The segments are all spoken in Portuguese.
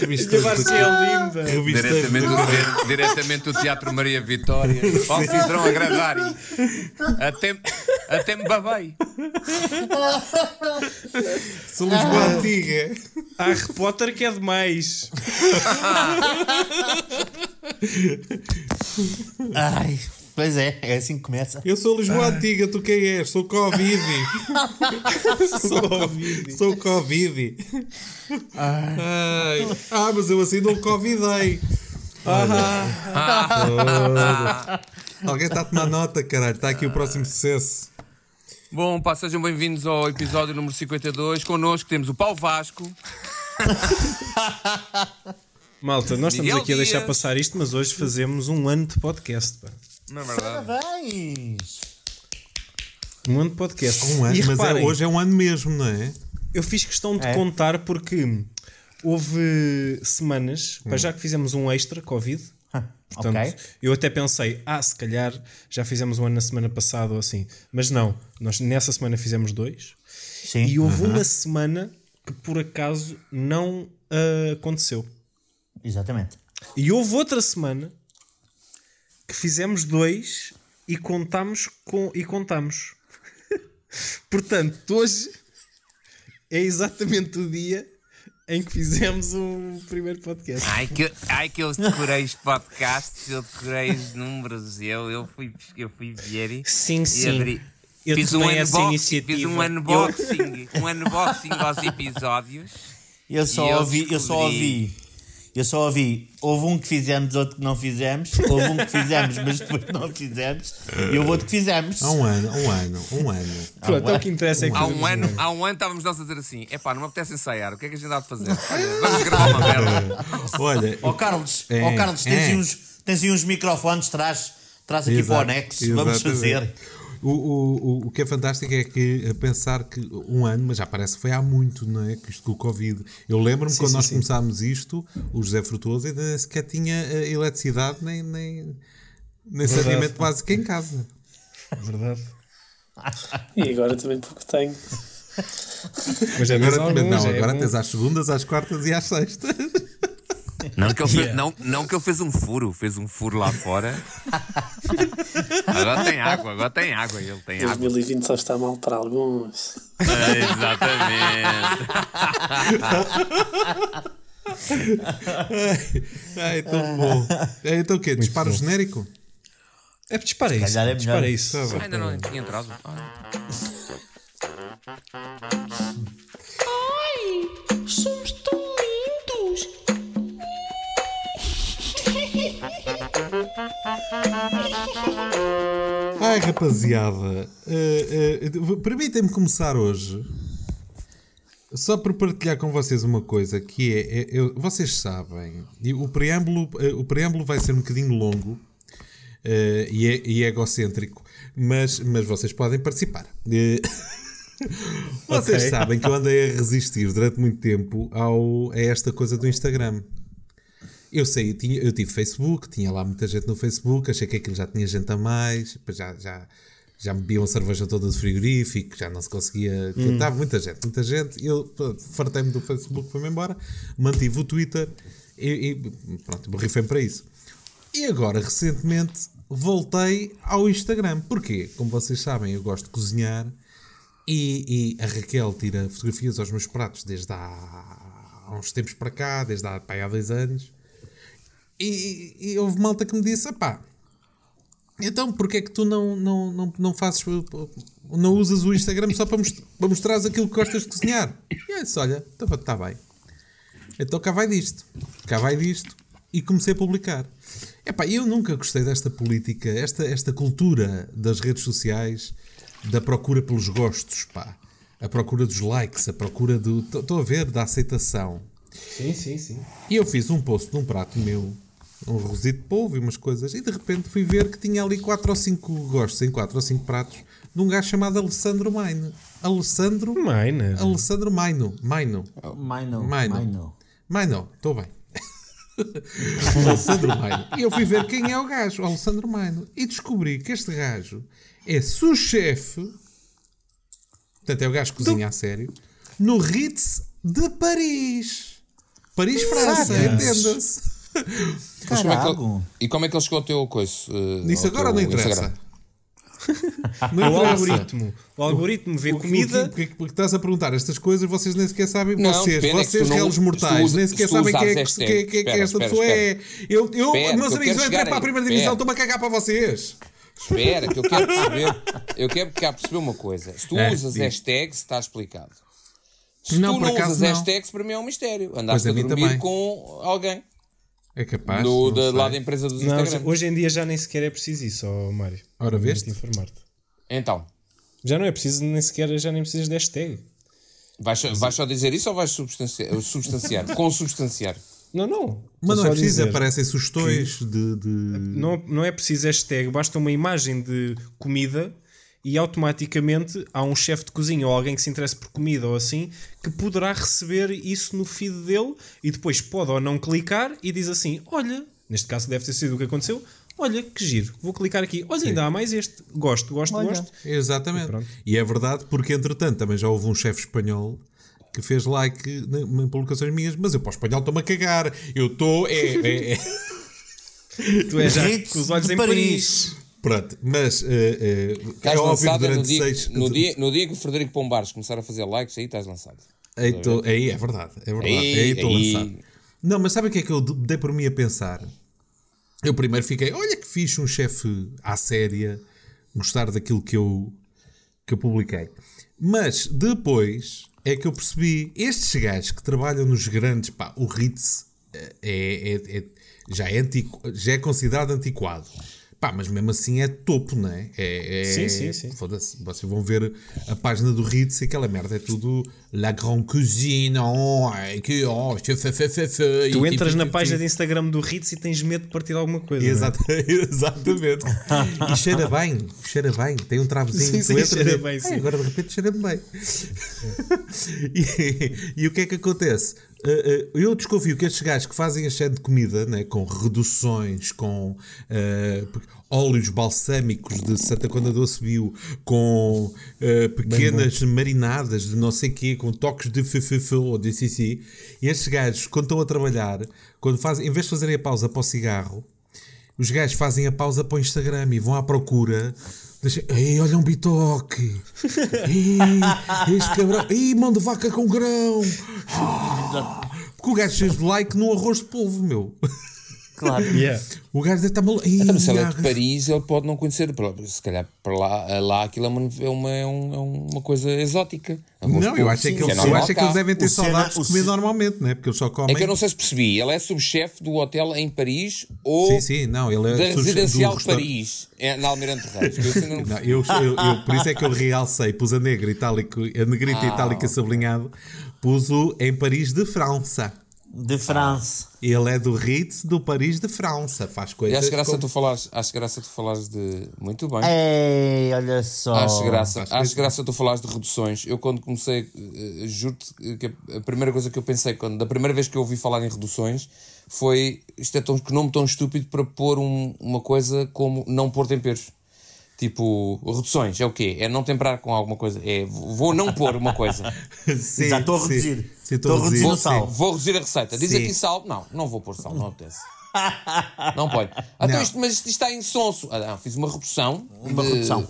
Revista ser linda. Diretamente do, diretamente do Teatro Maria Vitória. Ao Cidrão a Gradari. Até, até me babei. Sou Lisboa Antiga. Há Harry Potter que é demais. Ai, pois é, é assim que começa. Eu sou Lisboa Antiga, tu quem és? Sou Covid. sou Covid. Sou Covid. Ai. Ah, mas eu assim não Covidei. Ah. Alguém está a tomar nota, caralho. Está aqui o próximo sucesso. Bom, pá, sejam bem-vindos ao episódio número 52. Connosco temos o Paulo Vasco. Malta, nós estamos Miguel aqui a deixar Dias. passar isto, mas hoje fazemos um ano de podcast. Pá. Não é verdade? Parabéns! Um ano de podcast. Um ano, e mas é, reparem, hoje é um ano mesmo, não é? eu fiz questão de É. contar porque houve semanas, Hum. já que fizemos um extra Covid. Portanto, ok. eu até pensei, ah, se calhar já fizemos um ano na semana passada ou assim. Mas não, nós nessa semana fizemos dois. Sim. E houve uma semana que por acaso não ah, aconteceu. Exatamente. E houve outra semana que fizemos dois e contámos com e contamos. Portanto, hoje é exatamente o dia em que fizemos o primeiro podcast. Ai que, ai que eu decorei os podcasts, eu decorei os números, eu, eu, fui, eu fui ver e, Sim, sim. abri. Eu fiz um, unboxing, fiz um unboxing, um unboxing aos episódios. Eu só E eu ouvi, eu só ouvi, eu só ouvi, houve um que fizemos, outro que não fizemos, houve um que fizemos, mas depois não fizemos, e houve outro que fizemos. Há um ano, há um ano, há um ano. Pronto, é o que interessa é que Há um, ano, há um ano estávamos nós a dizer assim: epá, não me apetece ensaiar, o que é que a gente há de fazer? Olha, vamos gravar uma merda. Olha, Ó Carlos, É, ó Carlos, tens, é. aí uns, tens aí uns microfones, traz, traz aqui para o Exato, anexo, vamos fazer. O, o, o, o que é fantástico é que a pensar que um ano, mas já parece que foi há muito, não é? Que isto com o Covid. Eu lembro-me quando sim, nós sim. começámos isto, o José Frutuoso ainda nem sequer tinha eh, eletricidade nem, nem, nem saneamento básico em casa. Verdade. E agora também pouco tenho. Mas é Agora, também alguns, não, é agora tens às segundas, às quartas e às sextas. Não que, ele fez, não, não que ele fez um furo, fez um furo lá fora. Agora tem água, agora tem água, ele tem água. 2020 só está mal para alguns. Exatamente. Ai, tão bom. É, então o quê? Dispara o genérico? É, dispara isso. calhar é dispara isso. Bem. Ainda não tinha entrado. Ah. Ai, rapaziada, eh, eh, permitem-me começar hoje só por partilhar com vocês uma coisa que é, é- eu- vocês sabem, e o preâmbulo, eh, o preâmbulo vai ser um bocadinho longo eh, e, é, e é egocêntrico, mas, mas vocês podem participar. Vocês Ok. sabem que eu andei a resistir durante muito tempo ao, a esta coisa do Instagram. Eu sei, eu, tinha, eu tive Facebook, tinha lá muita gente no Facebook, achei que aquilo já tinha gente a mais, depois já, já, já me bebiam cerveja toda do frigorífico, já não se conseguia. Estava muita gente, muita gente. Eu fartei-me do Facebook, foi-me embora, mantive o Twitter e, e pronto, borrifei para isso. E agora, recentemente, voltei ao Instagram. Porquê? Como vocês sabem, eu gosto de cozinhar e, e a Raquel tira fotografias aos meus pratos desde há, há uns tempos para cá, desde há, há dois anos. E, e houve malta que me disse: pá, então porquê é que tu não, não, não, não fazes, não usas o Instagram só para, most- para mostrares aquilo que gostas de cozinhar? E eu disse: olha, está bem. Então cá vai disto, cá vai disto. E comecei a publicar. Epá, eu nunca gostei desta política, esta, esta cultura das redes sociais, da procura pelos gostos, pá. A procura dos likes, a procura do. Estou a ver, da aceitação. Sim, sim, sim. E eu fiz um post de um prato meu, um arrozito de polvo e umas coisas, e de repente fui ver que tinha ali 4 ou 5 gostos em 4 ou 5 pratos de um gajo chamado Alessandro Maino. Alessandro. Miner. Alessandro Maino. Maino. Maino, Maino. Maino. Maino, estou bem. Alessandro Maino. E eu fui ver quem é o gajo, o Alessandro Maino. E descobri que este gajo é sous-chefe, portanto é o gajo que cozinha a sério, no Ritz de Paris. Paris, França, entenda-se. Mas como é que ele- e como é que ele chegou ao teu coisa? eh, Isso agora não interessa. Instagram? Não O algoritmo. O algoritmo vê O que- comida. o que- Porque, porque estás a perguntar estas coisas, vocês nem sequer sabem, Não, vocês, é que vocês réus mortais, nem se sequer sabem quem é, que, é- quem é que hashtag, esta espera, pessoa é. Eu, eu Espera, meus que eu amigos, eu entrei para a primeira divisão, estou-me a cagar para vocês. Espera, que eu quero perceber. Eu quero cá perceber uma coisa. Se tu É, usas hashtags, está explicado. Se Não, tu não usas não. hashtags, para mim é um mistério. Andaste a dormir também. com alguém É capaz. do, da, lá da empresa dos Não, Instagram. hoje em dia já nem sequer é preciso isso, ó Mário. Ora, veste? informar-te. Então, Já não é preciso nem sequer, já nem precisas de hashtag. vais, só- vais só dizer isso ou vais substanciar? substanciar consubstanciar. Não, não. Mas não é preciso, aparecem sugestões de. de- Não, não é preciso hashtag, basta uma imagem de comida e automaticamente há um chefe de cozinha ou alguém que se interesse por comida ou assim que poderá receber isso no feed dele e depois pode ou não clicar e diz assim: Olha, neste caso deve ter sido o que aconteceu. Olha, que giro, vou clicar aqui. Olha, ainda há mais este. Gosto, gosto, Olha. gosto. Exatamente. pronto. E é verdade, porque entretanto também já houve um chefe espanhol que fez like em publicações minhas, mas eu para o espanhol estou-me a cagar. Eu estou. É, é, é. Tu és já com os olhos em Paris. Pronto, mas eh, eh, é óbvio que lançado no durante dia, seis. no, dia, no dia que o Frederico Pombares começar a fazer likes, aí estás lançado. Aí, tô- aí é verdade, é verdade. Aí, Aí estou lançado. Não, mas sabe o que é que eu dei por mim a pensar? Eu primeiro fiquei, olha que fixe um chefe à séria gostar daquilo que eu, que eu publiquei. Mas depois é que eu percebi, estes gajos que trabalham nos grandes, pá, o Ritz eh, é, é- é- já, é antiqu- já é considerado antiquado. Pá, mas mesmo assim é topo, não é? é, é Sim, sim, sim. Foda-se, vocês vão ver a página do Ritz e aquela merda é tudo La Grande Cuisine, oh, é que, oh, fe, fe, fe, fe, Tu entras tipo, na tipo, página de Instagram do Ritz e tens medo de partir alguma coisa. é? Exata- exatamente. E cheira bem, cheira bem. Tem um travozinho. Sim, sim, cheira bem, sim. "Ai, agora de repente cheira bem. e, e o que é que acontece? Uh, uh, eu desconfio que estes gajos que fazem a cheia de comida, né, com reduções, com uh, óleos balsâmicos de Santa Conda do com uh, pequenas marinadas de não sei quê, com toques de fefefo ou de e estes gajos, quando estão a trabalhar, quando fazem, em vez de fazerem a pausa para o cigarro, os gajos fazem a pausa para o Instagram e vão à procura. Deixa... Ei, olha um bitoque! Ei, este cabrão! Ei, mão de vaca com grão! Ah, porque o gajo fez de like no arroz de polvo, meu. Claro. Yeah. O gajo deve estar maluco. Então, se ele é de Paris, ele pode não conhecer. Se calhar para lá, lá aquilo é uma, é uma, é é uma coisa exótica. Não, de eu acho é sim, que, eles, é eu acho é que eles devem ter O cena- saudades de o comer normalmente, não é? Porque eles só comem. É que eu não sei se percebi. Ele é subchefe do hotel em Paris ou Sim, sim, não. Ele é da residencial de Paris, é, na Almirante Reis. eu ainda não- Não, eu, eu- eu- por isso é que eu realcei, pus a negra itálico, a negrita Ah, itálica sublinhado, pus o em Paris de França. De França. Ele é do Ritz do Paris de França. Faz E coisas. acho graça como- tu falares, acho graça tu falares de. Muito bem. Ei, olha só. Acho graça, faz acho coisa. graça tu falares de reduções. Eu quando comecei, eh, juro-te que a primeira coisa que eu pensei, quando, da primeira vez que eu ouvi falar em reduções, foi isto é tão, que nome tão estúpido para pôr um- uma coisa como não pôr temperos. Tipo, reduções é o quê? É não temperar com alguma coisa. É vou não pôr uma coisa. Sim, Já estou a reduzir. Sim, Estou a reduzir Vou, o sal. vou reduzir a receita. Diz Sim. aqui sal. Não, não vou pôr sal, não apetece. Não pode. Então Não. isto, mas isto está insonso. Ah, não, fiz uma redução. Uma de- redução.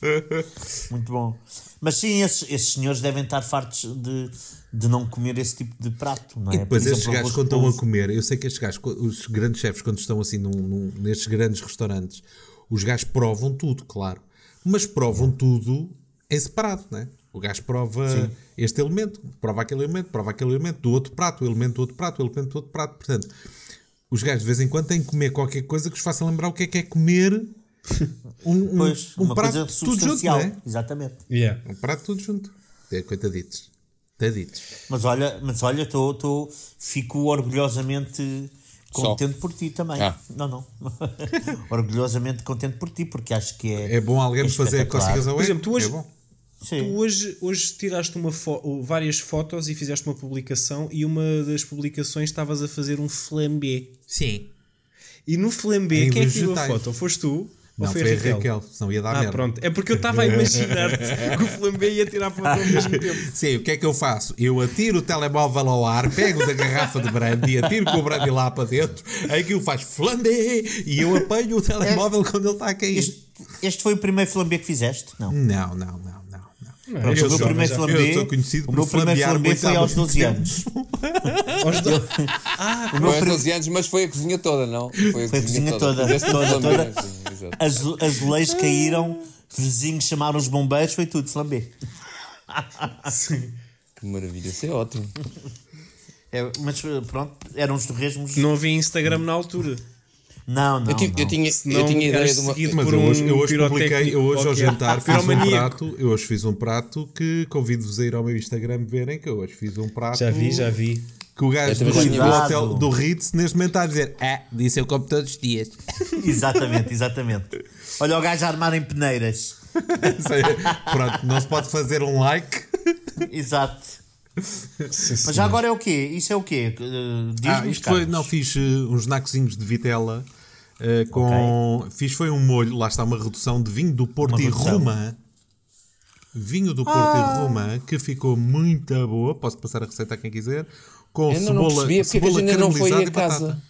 Muito bom. Mas sim, esses, esses senhores devem estar fartos de, de não comer esse tipo de prato, não é? E depois Por estes exemplo, gajos quando estão a comer, eu sei que estes gajos, os grandes chefes, quando estão assim num, num- nestes grandes restaurantes, os gajos provam tudo, claro. Mas provam tudo em separado, né? O gajo prova este elemento, prova aquele elemento, prova aquele elemento do outro prato, o elemento do outro prato, o elemento do outro prato. Portanto, os gajos de vez em quando têm que comer qualquer coisa que os faça lembrar o que é que é comer um, um, Pois, um uma prato coisa tudo junto, né? Exatamente. Yeah. Um prato tudo junto. É, coitaditos. Coitaditos. Mas olha, mas olha, tô, tô, fico orgulhosamente Só. contente por ti também. Ah. Não, não. orgulhosamente contente por ti, porque acho que é. É bom alguém me fazer cócegas ao Por exemplo, tu hoje- É bom. Sim. Tu hoje, hoje tiraste uma fo- várias fotos e fizeste uma publicação e uma das publicações estavas a fazer um flambé. Sim. E no flambé, Em quem é que tirou a foto? Foste tu? Não, foi, foi a Raquel? Raquel, senão ia dar Ah, merda. pronto. É porque eu estava a imaginar que o flambé ia tirar foto ao mesmo tempo. Sim, o que é que eu faço? Eu atiro o telemóvel ao ar, pego da garrafa de brandy, atiro com o brandy lá para dentro, aquilo faz flambé e eu apanho o telemóvel quando ele está a cair. Este, este foi o primeiro flambé que fizeste? Não. Não, não, não, não. não. Pronto, eu o meu primeiro flambé, eu o meu primeiro flambé foi aos muito 12 tempo. anos. Aos dois. O meu Foi aos prim- 12 anos, mas foi a cozinha toda, não? Foi a Foi a cozinha toda, toda, tudo toda. Sim, exato. Azu- azulejos caíram, vizinhos chamaram os bombeiros, foi tudo flambé. Que maravilha, isso é ótimo. É, mas pronto, eram os torresmos. Não havia Instagram na altura. Não, não. Eu, tive- eu não. tinha, Senão eu tinha ideia de uma. seguido Mas por eu hoje, um eu hoje publiquei, eu hoje ao jantar fiz um prato, eu hoje fiz um prato que convido-vos a ir ao meu Instagram verem que eu hoje fiz um prato Já vi, já vi. Que o gajo do, também do hotel do Ritz neste momento está a dizer ah, disse eu como todos os dias. Exatamente, exatamente. Olha o gajo a armar em peneiras. Pronto, não se pode fazer um like. Exato. Mas já agora é o quê? Isso é o quê? Uh, Diz-nos, Ah, isto foi, não, fiz uh, uns nacozinhos de vitela uh, com. Fiz foi um molho, lá está uma redução de vinho do Porto Uma e redução. Roma. Vinho do Porto Ah. e Roma que ficou muito boa. Posso passar a receita a quem quiser. Com Eu ainda não cebola, percebi porque que a cebola gente ainda não foi a casa.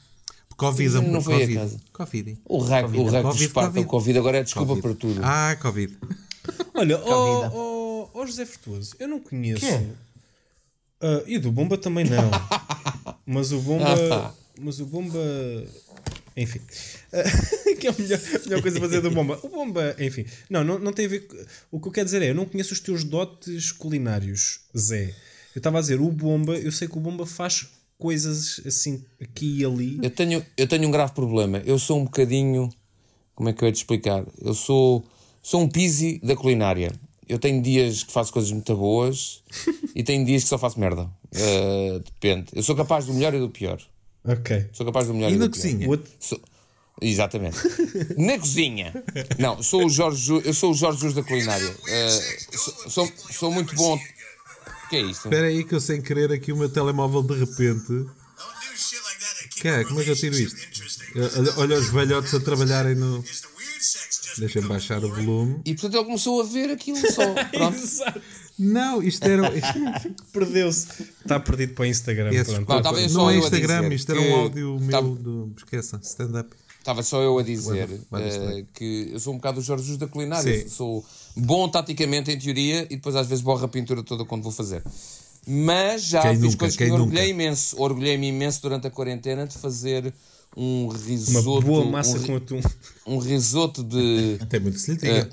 Covid, Ainda não amor, foi a Covid. casa. Covid. O raio, o raio que Covid, esparta o Covid. Covid agora é desculpa Covid. para tudo. Ah, Covid. Olha, ó oh, José Frutuoso, eu não conheço. Quê? Ah, e do Bomba também não. mas o Bomba. mas o Bomba. Enfim. Ah, que é a melhor, a melhor coisa a fazer do Bomba. O Bomba, enfim. Não, não, não tem a ver. com- O que eu quero dizer é, eu não conheço os teus dotes culinários, Zé. Eu estava a dizer, o Bomba, eu sei que o Bomba faz coisas assim, aqui e ali. Eu tenho, eu tenho um grave problema. Eu sou um bocadinho. Como é que eu ia te explicar? Eu sou, sou um pisi da culinária. Eu tenho dias que faço coisas muito boas e tenho dias que só faço merda. Uh, depende. Eu sou capaz do melhor e do pior. Ok. Sou capaz do melhor e, E na do pior. cozinha? O outro- Sou- Exatamente. Na cozinha. Não, sou o Jorge, eu sou o Jorge Jus da culinária. Uh, sou, sou, sou muito bom. Que é isto? Espera aí que eu sem querer aqui o meu telemóvel de repente. Cara, como é que eu tiro isto? Olha, olha os velhotes a trabalharem no. Deixa-me baixar o volume. E portanto ele começou a ver aquilo só. Pronto. Não, isto era. Perdeu-se. Está perdido para o Instagram. Esse- pronto. Não, não é eu a Instagram, dizer isto era um áudio meu estava- do. Esqueça, stand-up. Estava só eu a dizer vai. que eu sou um bocado o Jorge Jesus da culinária. Sim. Sou bom taticamente em teoria e depois às vezes borro a pintura toda quando vou fazer. Mas já Quem fiz nunca, coisas que me orgulhei nunca? imenso. Orgulhei-me imenso durante a quarentena de fazer um Uma risoto. boa massa um, com atum. um risoto de. Até muito se lhe diga.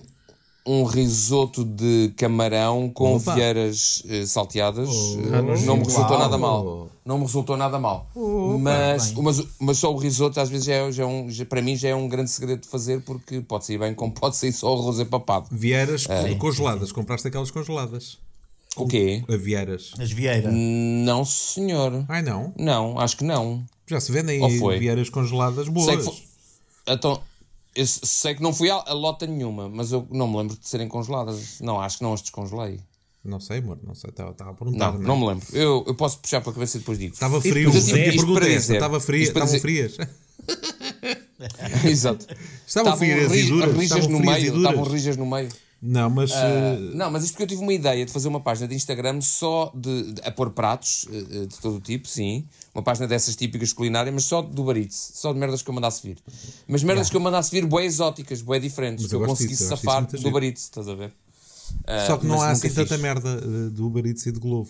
Um risoto de camarão com Opa. vieiras eh, salteadas. Eh, Ah, não me resultou Uau. nada mal. Não me resultou nada mal. mas, mas, mas só o risoto às vezes já é, já é um, já- para mim já é um grande segredo de fazer porque pode sair bem como pode sair só o arroz empapado. Vieiras co- congeladas. Compraste aquelas congeladas. O quê? A Vieiras. As Vieira. Não, senhor. Ai não. Não, acho que não. Já se vendem? Vieiras congeladas Sei boas. então, eu sei que não fui a, a lota nenhuma, mas eu não me lembro de serem congeladas. Não, acho que não as descongelei. Não sei, amor. Não sei. Estava a perguntar. Não, é? não me lembro. Eu, eu posso puxar para a cabeça e depois digo. Estava frio. Mas eu tive- A isto pergunta para é dizer- Estava fria. Estavam frias. Exato. Estavam frias e duras. rijas no meio. Estavam rijas no meio. Não, mas. Ah, eh, não, mas isto porque eu tive uma ideia de fazer uma página de Instagram só de, de- a pôr pratos eh, de todo o tipo, sim. Uma página dessas típicas culinárias, mas só do Baritz. Só de merdas que eu mandasse vir. Mas merdas que eu mandasse vir, bué exóticas, bué diferentes. Mas que eu eu, conseguisse disso, safar do giro. Baritz, estás a ver? Ah, Só que não mas há assim tanta merda eh, do Eats e do Globo.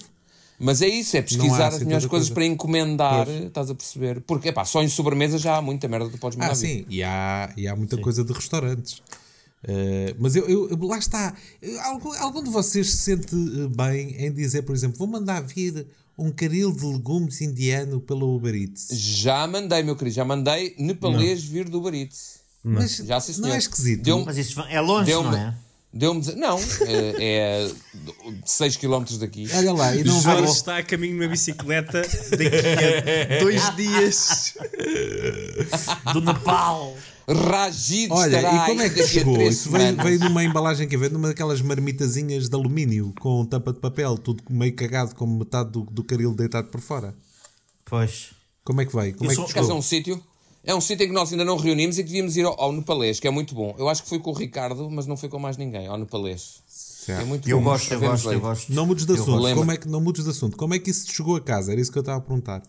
Mas é isso, é Não pesquisar assim as melhores coisas coisa. para encomendar, estás a perceber? Porque, epá, só em sobremesa já há muita merda que tu podes mandar Ah, sim, e há, e há muita coisa de restaurantes. Eh, mas eu, eu- lá está. Algum, algum de vocês se sente eh, bem em dizer, por exemplo, vou mandar vir um caril de legumes indiano pela Uber Eats? Já mandei, meu querido, já mandei nepalês vir do Baritz. Mas Já, sim, não é esquisito. Deu-me- Mas isso é longe, não é? Deu-me. Não, é, é 6 km daqui. Olha lá, e não vai. está a caminho uma bicicleta daqui a dois dias. Do Nepal. Ragido Olha, e como é que chegou? Isso veio, veio numa embalagem que veio numa daquelas marmitazinhas de alumínio com tampa de papel, tudo meio cagado, como metade do, do caril deitado por fora. Pois. Como é que veio? Como Eu é sou- que é chegou? um sítio. É um sítio em que nós ainda não reunimos e que devíamos ir ao, ao Nepalês, que é muito bom. Eu acho que foi com o Ricardo, mas não foi com mais ninguém, ao Nepalês. É Certo. muito Eu bom. gosto, eu gosto, eu gosto. Não mudes de assunto. Como é que não mudes de assunto? Como é que isso te chegou a casa? Era isso que eu estava a perguntar.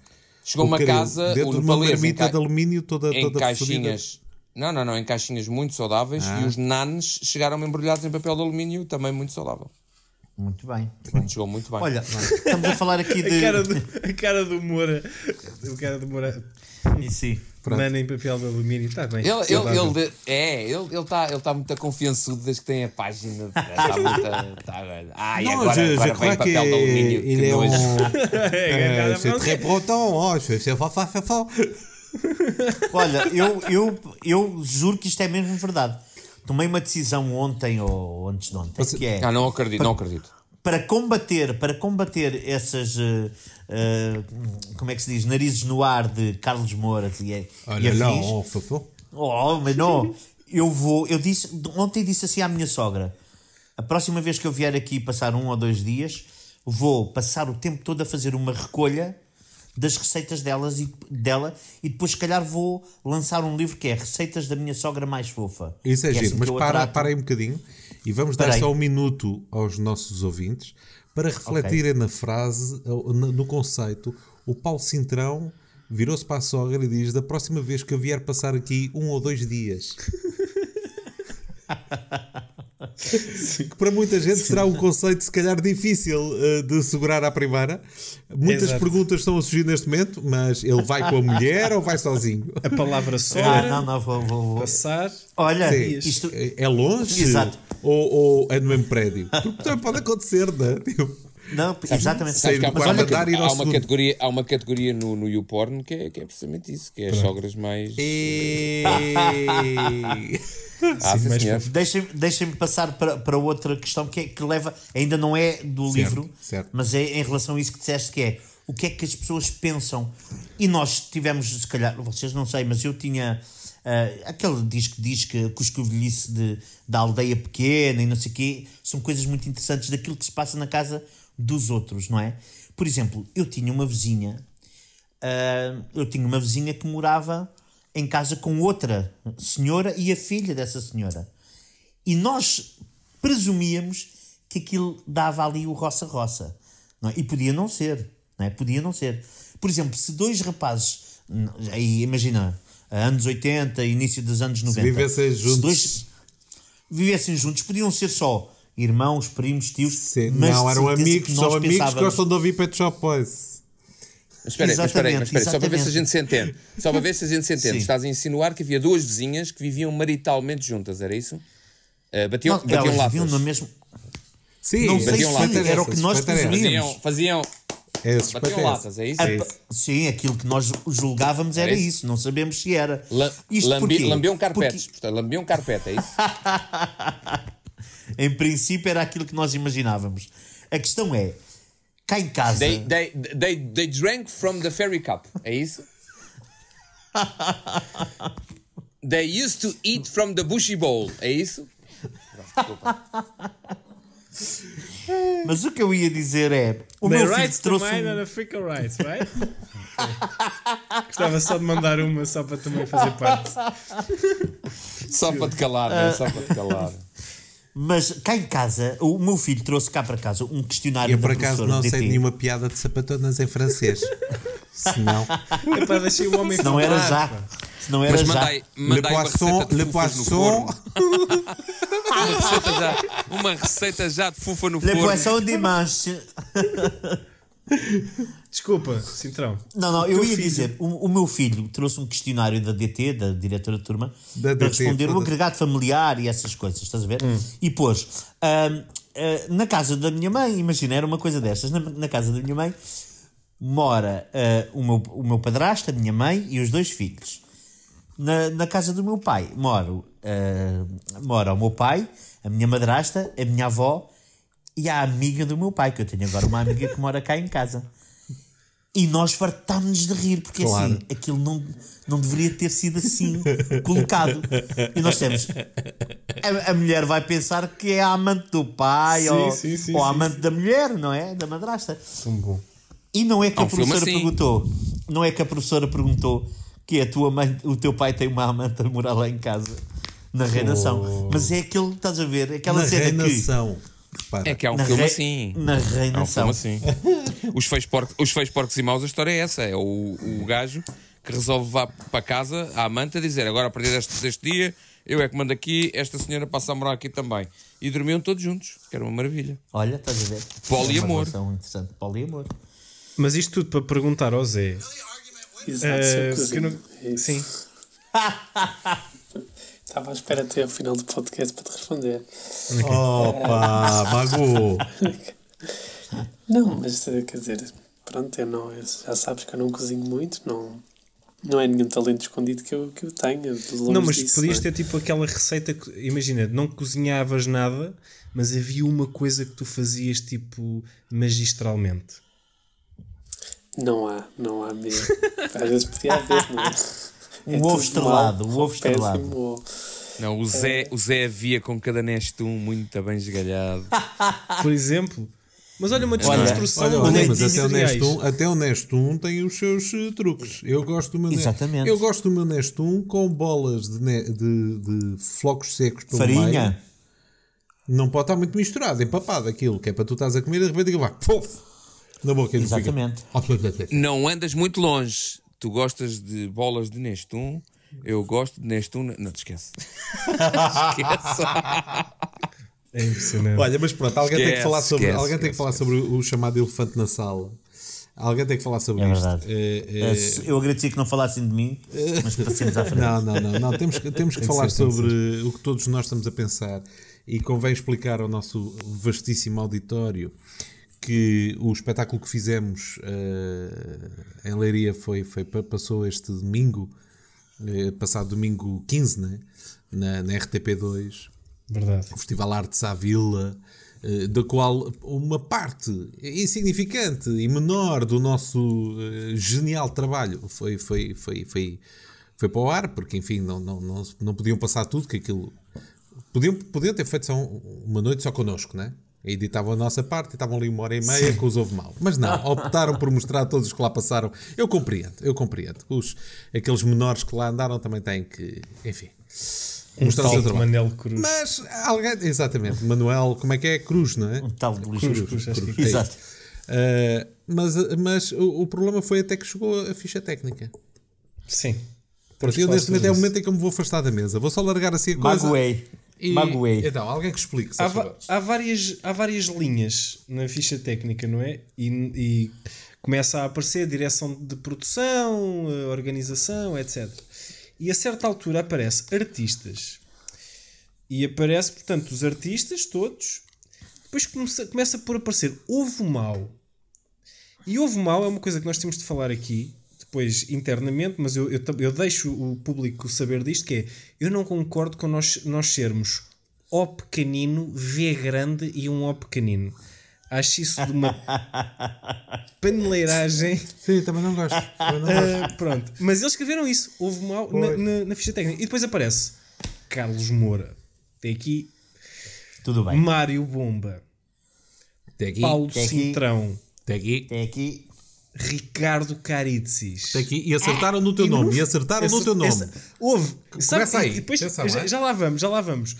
Chegou O uma caril, casa, dentro o de uma Nepalês, em, marmita ca- de alumínio toda, em toda caixinhas. Não, não, não, em caixinhas muito saudáveis Ah. e os nanes chegaram embrulhados em papel de alumínio, também muito saudável. Muito bem. muito bem. Chegou muito bem. Olha, estamos a falar aqui A de. cara do, a cara do Moura. O cara do Moura. E sim. Pronto. Nana em papel de alumínio. Está bem. Ele, ele, ele, é, ele ele está ele tá muito confiançudo desde que tem a página. Está muito. Tá, ai, Não, agora, je, je agora vem papel de alumínio. en... É, Euh, c'est très breton, oh, je sais pas. Olha, eu, eu, eu juro que isto é mesmo verdade. Tomei uma decisão ontem ou antes de ontem, que é Ah, não acredito, não acredito. para combater, para combater essas, eh, eh, como é que se diz, narizes no ar de Carlos Moura e, e Olha lá, afins. oh, fofo. Oh, mas não. Eu vou. Eu disse. Ontem disse assim à minha sogra: a próxima vez que eu vier aqui passar um ou dois dias, vou passar o tempo todo a fazer uma recolha das receitas delas e, dela e depois, se calhar, vou lançar um livro que é Receitas da Minha Sogra Mais Fofa. Isso é Que giro, assim mas para, para aí um bocadinho e vamos dar Espera aí. só um minuto aos nossos ouvintes para refletirem na frase, no conceito. O Paulo Cintrão virou-se para a sogra e diz: Da próxima vez que eu vier passar aqui um ou dois dias. que para muita gente será um conceito, se calhar, difícil eh, de segurar à primeira. Muitas Exato. perguntas estão a surgir neste momento, mas ele vai com a mulher ou vai sozinho? A palavra Ah, sogra. não, não, vou. vou, vou. Passar. Olha, Sim. isto. É- longe? Exato. Ou, ou é no mesmo prédio? Porque também pode acontecer, não é? Tipo, Não, exatamente. Sabes que há, há e ir ao há, uma categoria, há uma categoria no, no YouPorn que é, que é precisamente isso, que é as sogras mais. E... Ah, sim, mais senhor. Deixem-me deixem passar para, para outra questão que, é- que leva, ainda não é do Certo, livro, certo. mas é em relação a isso que disseste que é o que é que as pessoas pensam. E nós tivemos, se calhar, vocês não sei, mas eu tinha ah, aquele diz que diz que, que os que eu velhice de, da aldeia pequena e não sei o quê, são coisas muito interessantes daquilo que se passa na casa dos outros, não é? Por exemplo, eu tinha uma vizinha ah, eu tinha uma vizinha que morava em casa com outra senhora e a filha dessa senhora. E nós presumíamos que aquilo dava ali o roça-roça. é? E podia não ser. Não é? Podia não ser. Por exemplo, se dois rapazes, aí imagina, anos 80, início dos anos 90, vivessem se juntos. dois vivessem juntos, podiam ser só irmãos, primos, tios, Sim, mas não, eram amigos, são amigos que gostam de ouvir Pet Shop Boys. Espera aí, mas espera aí, mas espera aí, só para ver se a gente se entende. Só para ver se a gente se entende. Sim. Estás a insinuar que havia duas vizinhas que viviam maritalmente juntas, era isso? Uh, batiam Não, batiam elas latas. viviam no mesmo. Sim, Não sei Batiam se latas. era o que nós presumíamos. Faziam, faziam, É, batiam suspeita é latas, é isso? A- É isso. Sim, aquilo que nós julgávamos era É isso? isso. não sabemos se era. La, Isto lambi, lambiam carpetes, portanto, lambiam carpete, é isso? Porque, em princípio era aquilo que nós imaginávamos. A questão é, cá em casa. They, they, they, they drank from the fairy cup, é isso? They used to eat from the bushy bowl, é isso? Mas o que eu ia dizer é. O The meu filho rights to trouxe. mine um- are the freaking rights, right? Gostava só de mandar uma só para também fazer parte. Só para te calar, né? só para te calar. Mas cá em casa, o meu filho trouxe cá para casa um questionário Eu por acaso não sei nenhuma piada de sapatonas em francês. Se não, É para deixar o homem Se não era já. Se não era Mas já. mandai, le poisson, le poisson. Uma receita já, uma receita já de fufa no Le forno. poisson dimanche. Desculpa, Cintrão. Não, não, eu ia filho. dizer, o, o meu filho trouxe um questionário da DT, da diretora de turma, Da para DT, responder o agregado familiar e essas coisas, estás a ver? Hum. E pôs, ahm, ah, na casa da minha mãe, imagina, era uma coisa destas, na, na casa da minha mãe mora ah, o, meu, o meu padrasto, a minha mãe e os dois filhos. Na, na casa do meu pai moro, ah, mora o meu pai, a minha madrasta, a minha avó e a amiga do meu pai, que eu tenho agora uma amiga que mora cá em casa. E nós fartámos-nos de rir, porque Claro. assim, aquilo não, não deveria ter sido assim colocado. E nós temos. A, a mulher vai pensar que é a amante do pai Sim, ou, sim, sim, ou a sim, amante da mulher, não é? Da madrasta. E não é que Há a professora assim. perguntou. Não é que a professora perguntou que é a tua mãe, o teu pai tem uma amante a morar lá em casa, na reinação. Mas é aquele, estás a ver, aquela Na cena que. Reinação. Repara. É que há um Na filme re- assim. Na Há um reinação. filme assim. Os feios, porcos, os feios porcos e maus, a história é essa. É o, o gajo que resolve levar para casa a amante a dizer agora a partir deste, deste dia eu é que mando aqui, esta senhora passa a morar aqui também. E dormiam todos juntos, que era uma maravilha. Olha, estás a ver? Poliamor. É interessante. Poliamor. Mas isto tudo para perguntar ao Zé. Exato, eh, cozinho. não- É. Sim. Estava à espera até ao final do podcast para te responder. Opa, magoou. Não, mas eh, quer dizer, pronto, eu não, já sabes que eu não cozinho muito, não, não é nenhum talento escondido que eu, que eu tenha. Não, mas disso, podias não é? ter tipo aquela receita que, imagina, não cozinhavas nada, mas havia uma coisa que tu fazias tipo magistralmente. Não há, não há mesmo. Às vezes podia haver, não é? Um É ovo tudo estrelado, um ovo péssimo estrelado. ovo. Não, o Zé, o Zé havia com cada nestum muito bem esgalhado. Por exemplo. Mas olha, uma desconstrução Olha, olha, mas até o. Nestum, até o Nestum tem os seus eh, truques. Eu gosto do meu Exatamente. Eu gosto do meu Nestum com bolas de, ne- de, de flocos secos pelo Farinha. meio. Não pode estar muito misturado, empapado aquilo, que é para tu estás a comer e de repente aquilo vai puf, na boca. Exatamente. Não andas muito longe. Tu gostas de bolas de Nestum. Eu gosto de Nestum. Não te esquece. esquece. É impressionante. Olha, mas pronto, alguém tem que Esquece, falar sobre, esquece, alguém tem que esquece, falar sobre o, chamado elefante na sala. Alguém tem que falar sobre É isto. verdade. É, é- Eh, Eu agradeci que não falassem de mim, mas passemos à frente. Não, não, não, não. Temos, que- temos que Tem que falar ser, sobre o que todos nós estamos a pensar e convém explicar ao nosso vastíssimo auditório que o espetáculo que fizemos eh, em Leiria foi, foi, pa- passou este domingo, eh, passado domingo 15, né? na, na RTP2, Verdade. o Festival Artes à Vila, eh, da qual uma parte insignificante e menor do nosso genial trabalho foi, foi, foi, foi, foi para o ar, porque enfim, não, não, não, não podiam passar tudo, que aquilo. Podiam, podiam ter feito só um- uma noite só connosco, né? Editavam a nossa parte e estavam ali uma hora e meia com os ouve mal. Mas não, optaram por mostrar todos os que lá passaram. Eu compreendo, eu compreendo. Os, aqueles menores que lá andaram também têm que, enfim, mostrar o seu Um Tal de trabalho. Manel Cruz. Mas alguém, exatamente, Manuel, como é que é? Cruz, não é? Um tal de Luís Cruz, Cruz. Cruz, acho que é Exato. Uh, mas mas o, o problema foi até que chegou a ficha técnica. Sim. Porque que eu neste momento é o momento em que eu me vou afastar da mesa. Vou só largar assim a coisa. Magoei. E, Magoei. Então, alguém que explique. Há, va- há várias, há várias linhas na ficha técnica, não é? E, e começa a aparecer direção de produção, organização, etc. E a certa altura aparece artistas. E aparece, portanto, os artistas todos. Depois começa, começa por aparecer ovo mau. E ovo mau é uma coisa que nós temos de falar aqui, depois internamente, mas eu, eu, eu deixo o público saber disto, que é, eu não concordo com nós, nós sermos O pequenino, V grande e um O pequenino. Acho isso de uma paneleiragem. Sim, também não gosto. Também não gosto. Ah, pronto. Mas eles escreveram isso. Houve mal na, na- na ficha técnica. E depois aparece Carlos Moura. Tem aqui Tudo bem. Mário Bomba. Até aqui. Paulo tem aqui. Cintrão. Até aqui. Tem aqui. Ricardo Caritzis. Até aqui. E acertaram no teu E nome. no- E acertaram no teu nome. essa- houve. Começa e aí. depois- Atenção, já, é? já lá vamos, já lá vamos.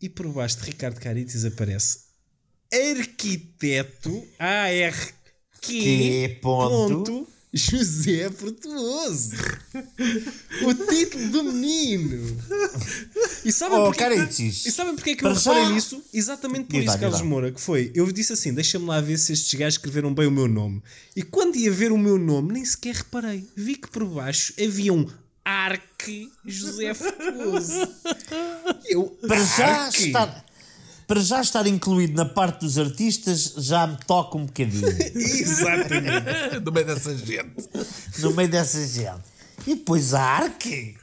E por baixo de Ricardo Caritzis aparece arquiteto ARQ Que ponto. José Frutuoso. o título do menino. E sabem Oh, porquê, Caritzis. e sabem porque é que eu reparei já- nisso? Exatamente por Diz isso, diz Carlos. Moura, que foi. Eu disse assim: deixa-me lá ver se estes gajos escreveram bem o meu nome. E quando ia ver o meu nome, nem sequer reparei. Vi que por baixo havia um Arque José Frutuoso. E eu, Para já, Arque? Para já estar incluído na parte dos artistas já me toca um bocadinho. Exatamente. No meio dessa gente. no meio dessa gente. E depois a Arque.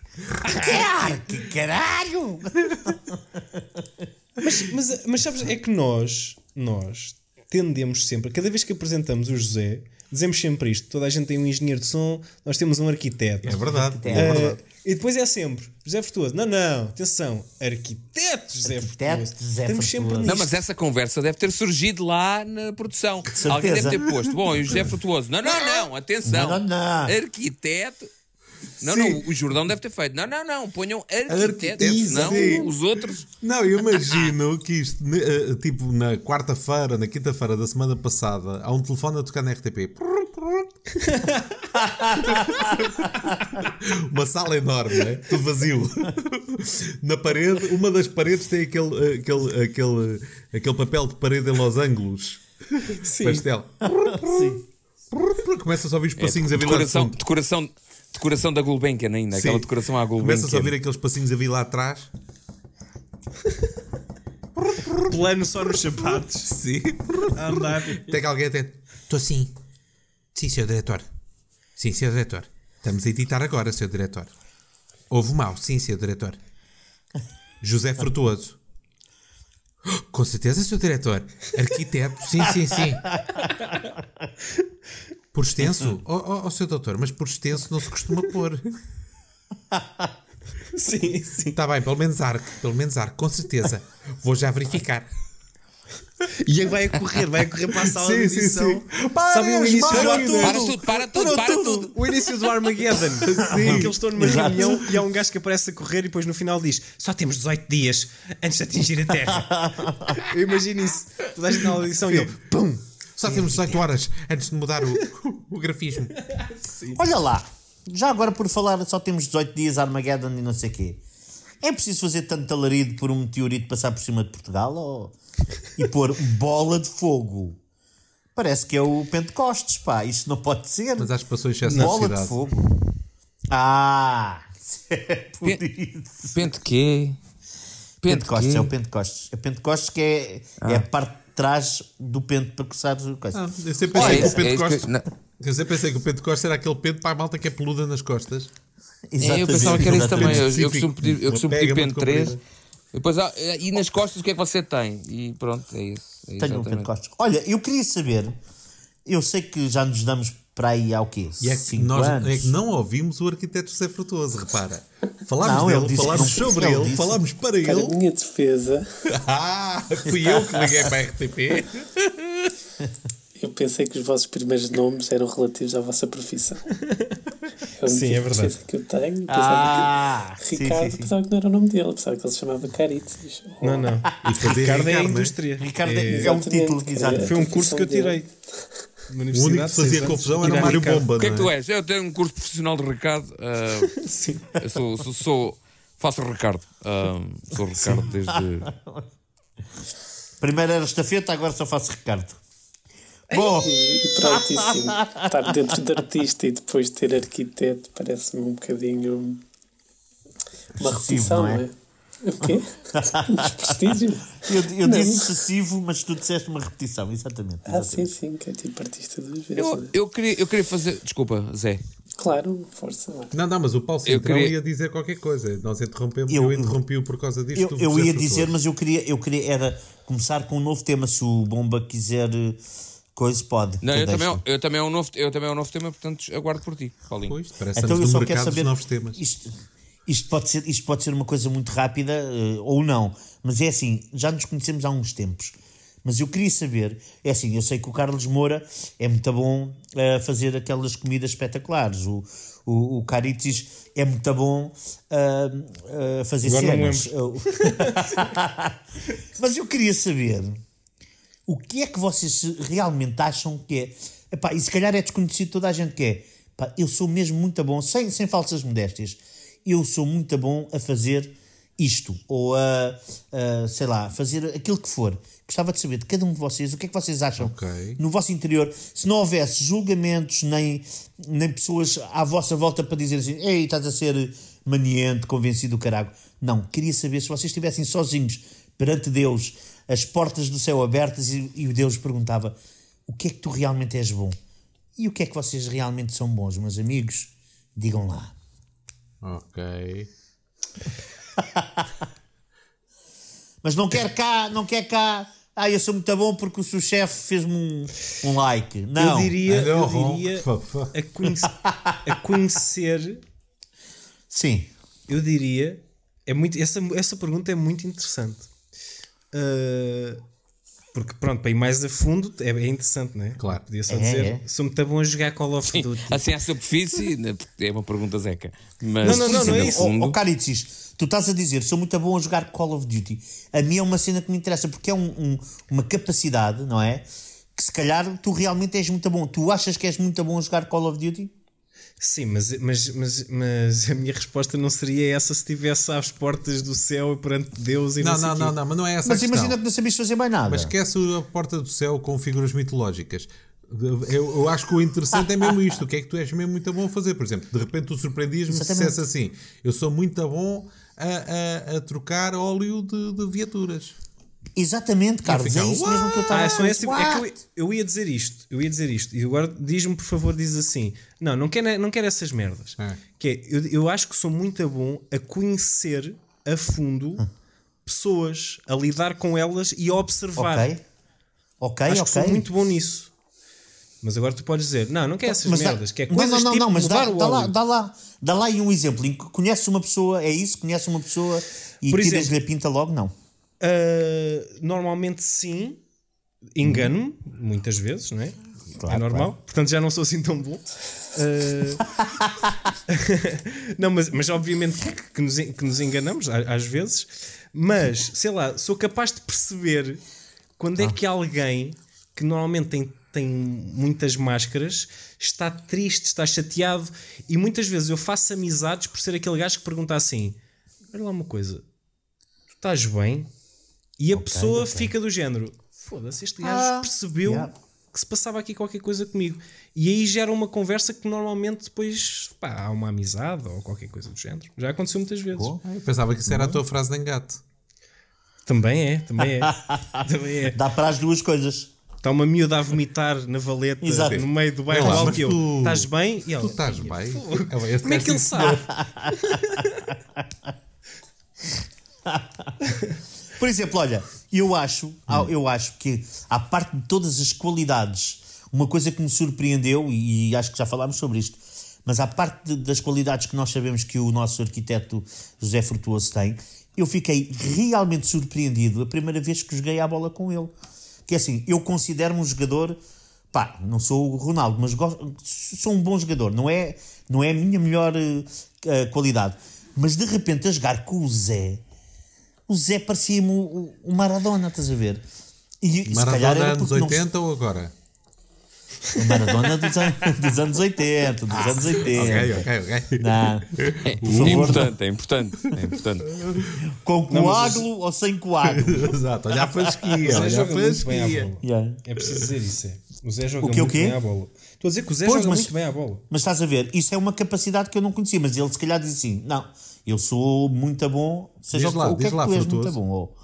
Que é Arque, caralho! Mas, mas, mas sabes, é que nós, nós tendemos sempre, cada vez que apresentamos o José, dizemos sempre isto: toda a gente tem um engenheiro de som, nós temos um arquiteto. É verdade. É Eh, verdade. e depois é sempre José Frutuoso. Não, não, atenção, arquiteto José Arquiteto. José Estamos sempre nisto. Não, mas essa conversa deve ter surgido lá na produção. Alguém deve ter posto. Bom, e o José Frutuoso. Não, não, não, atenção. Não, não, não. Arquiteto. Não, Sim. não, o Jordão deve ter feito. Não, não, não, ponham Arquiteto, arquitetos, senão sim. os outros. Não, eu imagino que isto, eh, tipo, na quarta-feira, na quinta-feira da semana passada, há um telefone a tocar na RTP. Uma sala enorme, né? tudo vazio. Na parede, uma das paredes tem aquele, aquele, aquele, aquele papel de parede em Los Angeles. Sim. Pastel. Começa-se a ouvir os passinhos a vir lá de Decoração. Decoração, da Gulbenkian ainda, aquela Sim. decoração à Começa-se a Gulbenkian. ouvir aqueles passinhos a vir lá atrás. Plano só nos sapatos. Sim. A andar. Até que alguém atende. Estou sim. Sim, senhor diretor. Sim, senhor diretor. Estamos a editar agora, senhor diretor. Houve mal. Sim, senhor diretor. José Frutuoso. Com certeza, senhor diretor. Arquiteto. Sim, sim, sim. Por extenso? Oh, oh, oh, senhor doutor, mas por extenso não se costuma pôr. Sim, sim. Está bem, pelo menos arco. Pelo menos arco, com certeza. Vou já verificar. E aí vai a correr, vai a correr para a sala Sim, de sim, edição. sim. Parem Sabe o início do máquinas! Para tudo, para tudo, para tudo. O início do Armageddon. Em que eles estão numa Exato. reunião e há um gajo que aparece a correr e depois no final diz: Só temos 18 dias antes de atingir a Terra. Eu imagino isso. Toda a gente na edição e ele, pum! Só temos 18 horas antes de mudar o, o grafismo. Olha lá, já agora por falar, só temos 18 dias Armageddon e não sei o quê. É preciso fazer tanto alarido por um meteorito passar por cima de Portugal ou... e pôr bola de fogo? Parece que é o Pentecostes, pá. Isto não pode ser. Mas acho que passou excesso de bola de fogo. Ah, é por Pe- isso. Pente quê? Pente Pentecostes, quê? é o Pentecostes. É Pentecostes que é, é a parte trás do pente para coçar o coisa. Ah, eu sempre É pensei que o isso, é que- não. Eu sempre pensei que o Pentecostes era aquele pente para a malta que é peluda nas costas. É, eu pensava que era isso também. Eu, eu costumo pedir, eu costumo pedir pente 3. comprida. Depois, ah, e nas costas o que é que você tem? E pronto, é isso. É Tenho um exatamente. Pentecostes. Olha, eu queria saber. Eu sei que já nos damos para aí há o quê? E é que, Cinco nós, anos? é que não ouvimos o arquiteto José Frutuoso, repara. Falámos Não, dele, falámos sobre ele disse- falámos para Para a ele. minha defesa, Ah, fui eu que liguei para a RTP. eu pensei que os vossos primeiros nomes eram relativos à vossa profissão. É a Sim, é verdade. que eu tenho. Ah, que Ricardo, sim, sim. pensava que não era o nome dele, pensava que ele se chamava Caritzes. Não, não. E fazer Ricardo é a reencarne. indústria. Ricardo é, É- um título, exato. é. Foi um curso que eu tirei. Na O único que fazia confusão era o Mário. Bomba. O que é que não tu és? Eu tenho um curso profissional de recado. ah, Sim. eu sou, sou, sou- faço Ricardo. Ah, sou Ricardo desde. Primeiro era estafeta, agora só faço Ricardo. Bom, pronto, sim, estar dentro de artista e depois ter arquiteto parece-me um bocadinho uma repetição, não é? É? O quê? Desprestígio? eu, eu disse excessivo, mas tu disseste uma repetição, exatamente. Ah, exatamente. sim, sim, que é tipo artista duas vezes. Eu, né? eu, queria, eu queria fazer. Desculpa, Zé. Claro, força lá. Não, não, mas o Paulo Eu Centrão queria- ia dizer qualquer coisa. Nós interrompemos, Eu- eu, interrompi-o por causa disto. Eu, eu ia dizer, mas eu queria, eu queria era começar com um novo tema. Se o Bomba quiser eh, coisa, pode. Não, eu também, deixa. eu, também é um novo, eu também é um novo tema, portanto aguardo por ti, Paulinho. Pois, parece Então eu só quero mercado saber. dos novos temas. Isto, isto, pode ser, isto pode ser uma coisa muito rápida eh, ou não, mas é assim, já nos conhecemos há uns tempos. Mas eu queria saber, é assim, eu sei que o Carlos Moura é muito bom a fazer aquelas comidas espetaculares. O, o, o Caritis é muito bom a, a fazer Agora cenas. mas eu queria saber o que é que vocês realmente acham que é. Epá, e se calhar é desconhecido toda a gente que é. Epá, eu sou mesmo muito bom, sem, sem falsas modéstias, eu sou muito bom a fazer isto, ou a, a, sei lá, fazer aquilo que for. Gostava de saber de cada um de vocês o que é que vocês acham Ok. no vosso interior, se não houvesse julgamentos nem, nem pessoas à vossa volta para dizer assim, ei, estás a ser maniente, convencido do carago. Não, queria saber se vocês estivessem sozinhos perante Deus, as portas do céu abertas e, e o Deus perguntava o que é que tu realmente és bom? E o que é que vocês realmente são bons, meus amigos? Digam lá. Ok. Mas não quer cá, não quer cá. Ah, eu sou muito bom porque o seu chefe fez-me um, um like. Não. Eu diria, eu diria a, conhece- a conhecer, Sim. eu diria, é muito, essa, essa pergunta é muito interessante. Uh, Porque pronto, para ir mais a fundo é, é interessante, não é? Claro. Podia só É, dizer, é. sou muito bom a jogar Call of Sim, Duty. assim à superfície, né, é uma pergunta zeca. Mas, Não, não, não, não é isso. fundo- Ó oh, Caritzis, tu estás a dizer, sou muito bom a jogar Call of Duty. A mim é uma cena que me interessa porque é um- um- uma capacidade, não é? Que se calhar tu realmente és muito bom. Tu achas que és muito bom a jogar Call of Duty? Sim, mas, mas, mas, mas a minha resposta não seria essa se estivesse às portas do céu e perante Deus e não, Não, sei não, quê. não, não, mas não é essa Mas imagina que não sabias fazer mais nada. Mas esquece a porta do céu com figuras mitológicas. Eu, eu acho que o interessante é mesmo isto. O que é que tu és mesmo muito bom a fazer? Por exemplo, de repente tu surpreendias-me se dissesse assim: Eu sou muito bom a, a- a trocar óleo de, de viaturas. Exatamente, Carlos, é isso mesmo que eu estava Ah, a só esse é que eu, eu ia dizer isto, eu ia dizer isto, e agora diz-me por favor, diz assim: não, não quero, não quero essas merdas. É. Que é, eu, eu acho que sou muito bom a conhecer a fundo pessoas, a lidar com elas e a observar. Ok. Ok, acho que ok. sou muito bom nisso. Mas agora tu podes dizer: não, não quero essas Mas merdas, que é não, coisas não, não, tipo não, mas dá, o dá lá, dá, lá, dá lá aí um exemplo em que conheces uma pessoa, é isso? Conheces uma pessoa e tiras-lhe a pinta logo? Não. Uh, normalmente sim, engano-me, muitas vezes, não é? Claro, é normal, portanto já não sou assim tão bom. Uh, não, mas, mas obviamente que, que nos, que nos enganamos às vezes, mas sei lá, sou capaz de perceber quando é que alguém que normalmente tem, tem muitas máscaras está triste, está chateado e muitas vezes eu faço amizades por ser aquele gajo que pergunta assim: olha lá uma coisa, tu estás bem? E a pessoa fica do género: foda-se, este gajo Ah, percebeu yeah. que se passava aqui qualquer coisa comigo. E aí gera uma conversa que normalmente depois pá, há uma amizade ou qualquer coisa do género. Já aconteceu muitas vezes. Eu pensava que isso era a tua frase de engate. Também é, também é. também é. Dá para as duas coisas. Está uma miúda a vomitar na valeta Exato. no meio do bairro alto mas e eu, tu- estás bem? E ela, Tu estás "Ai, bem? fogo." Ah, este Como é que ele sim, sabe? Por exemplo, olha, eu acho, ah, eu acho que à parte de todas as qualidades, uma coisa que me surpreendeu, e, acho que já falámos sobre isto, mas à parte de- das qualidades que nós sabemos que o nosso arquiteto José Frutuoso tem, eu fiquei realmente surpreendido a primeira vez que joguei à bola com ele. Que é assim, eu considero-me um jogador, pá, não sou o Ronaldo, mas gosto, sou um bom jogador, não é, não é a minha melhor eh, qualidade. Mas de repente a jogar com o Zé, o Zé parecia-me o, o- o Maradona, estás a ver? E, Maradona anos porque não- 80 ou agora? o Maradona dos, an- dos anos 80, dos anos 80. Ok, ok, ok. Não. É, é importante, é importante, é importante. Com coágulo ou sem coágulo? Exato, olha a O fasquia, Zé olha a joga muito bem à fasquia. bola. Yeah. É preciso dizer isso. É. O Zé joga O quê, o muito quê? bem à bola. Estou a dizer que o Zé Pois, joga mas- muito bem à bola. Mas estás a ver, isso é uma capacidade que eu não conhecia, mas ele se calhar diz assim: não, eu sou muito bom, seja Diz o que lá, o que é diz que lá, tu és muito bom. ou-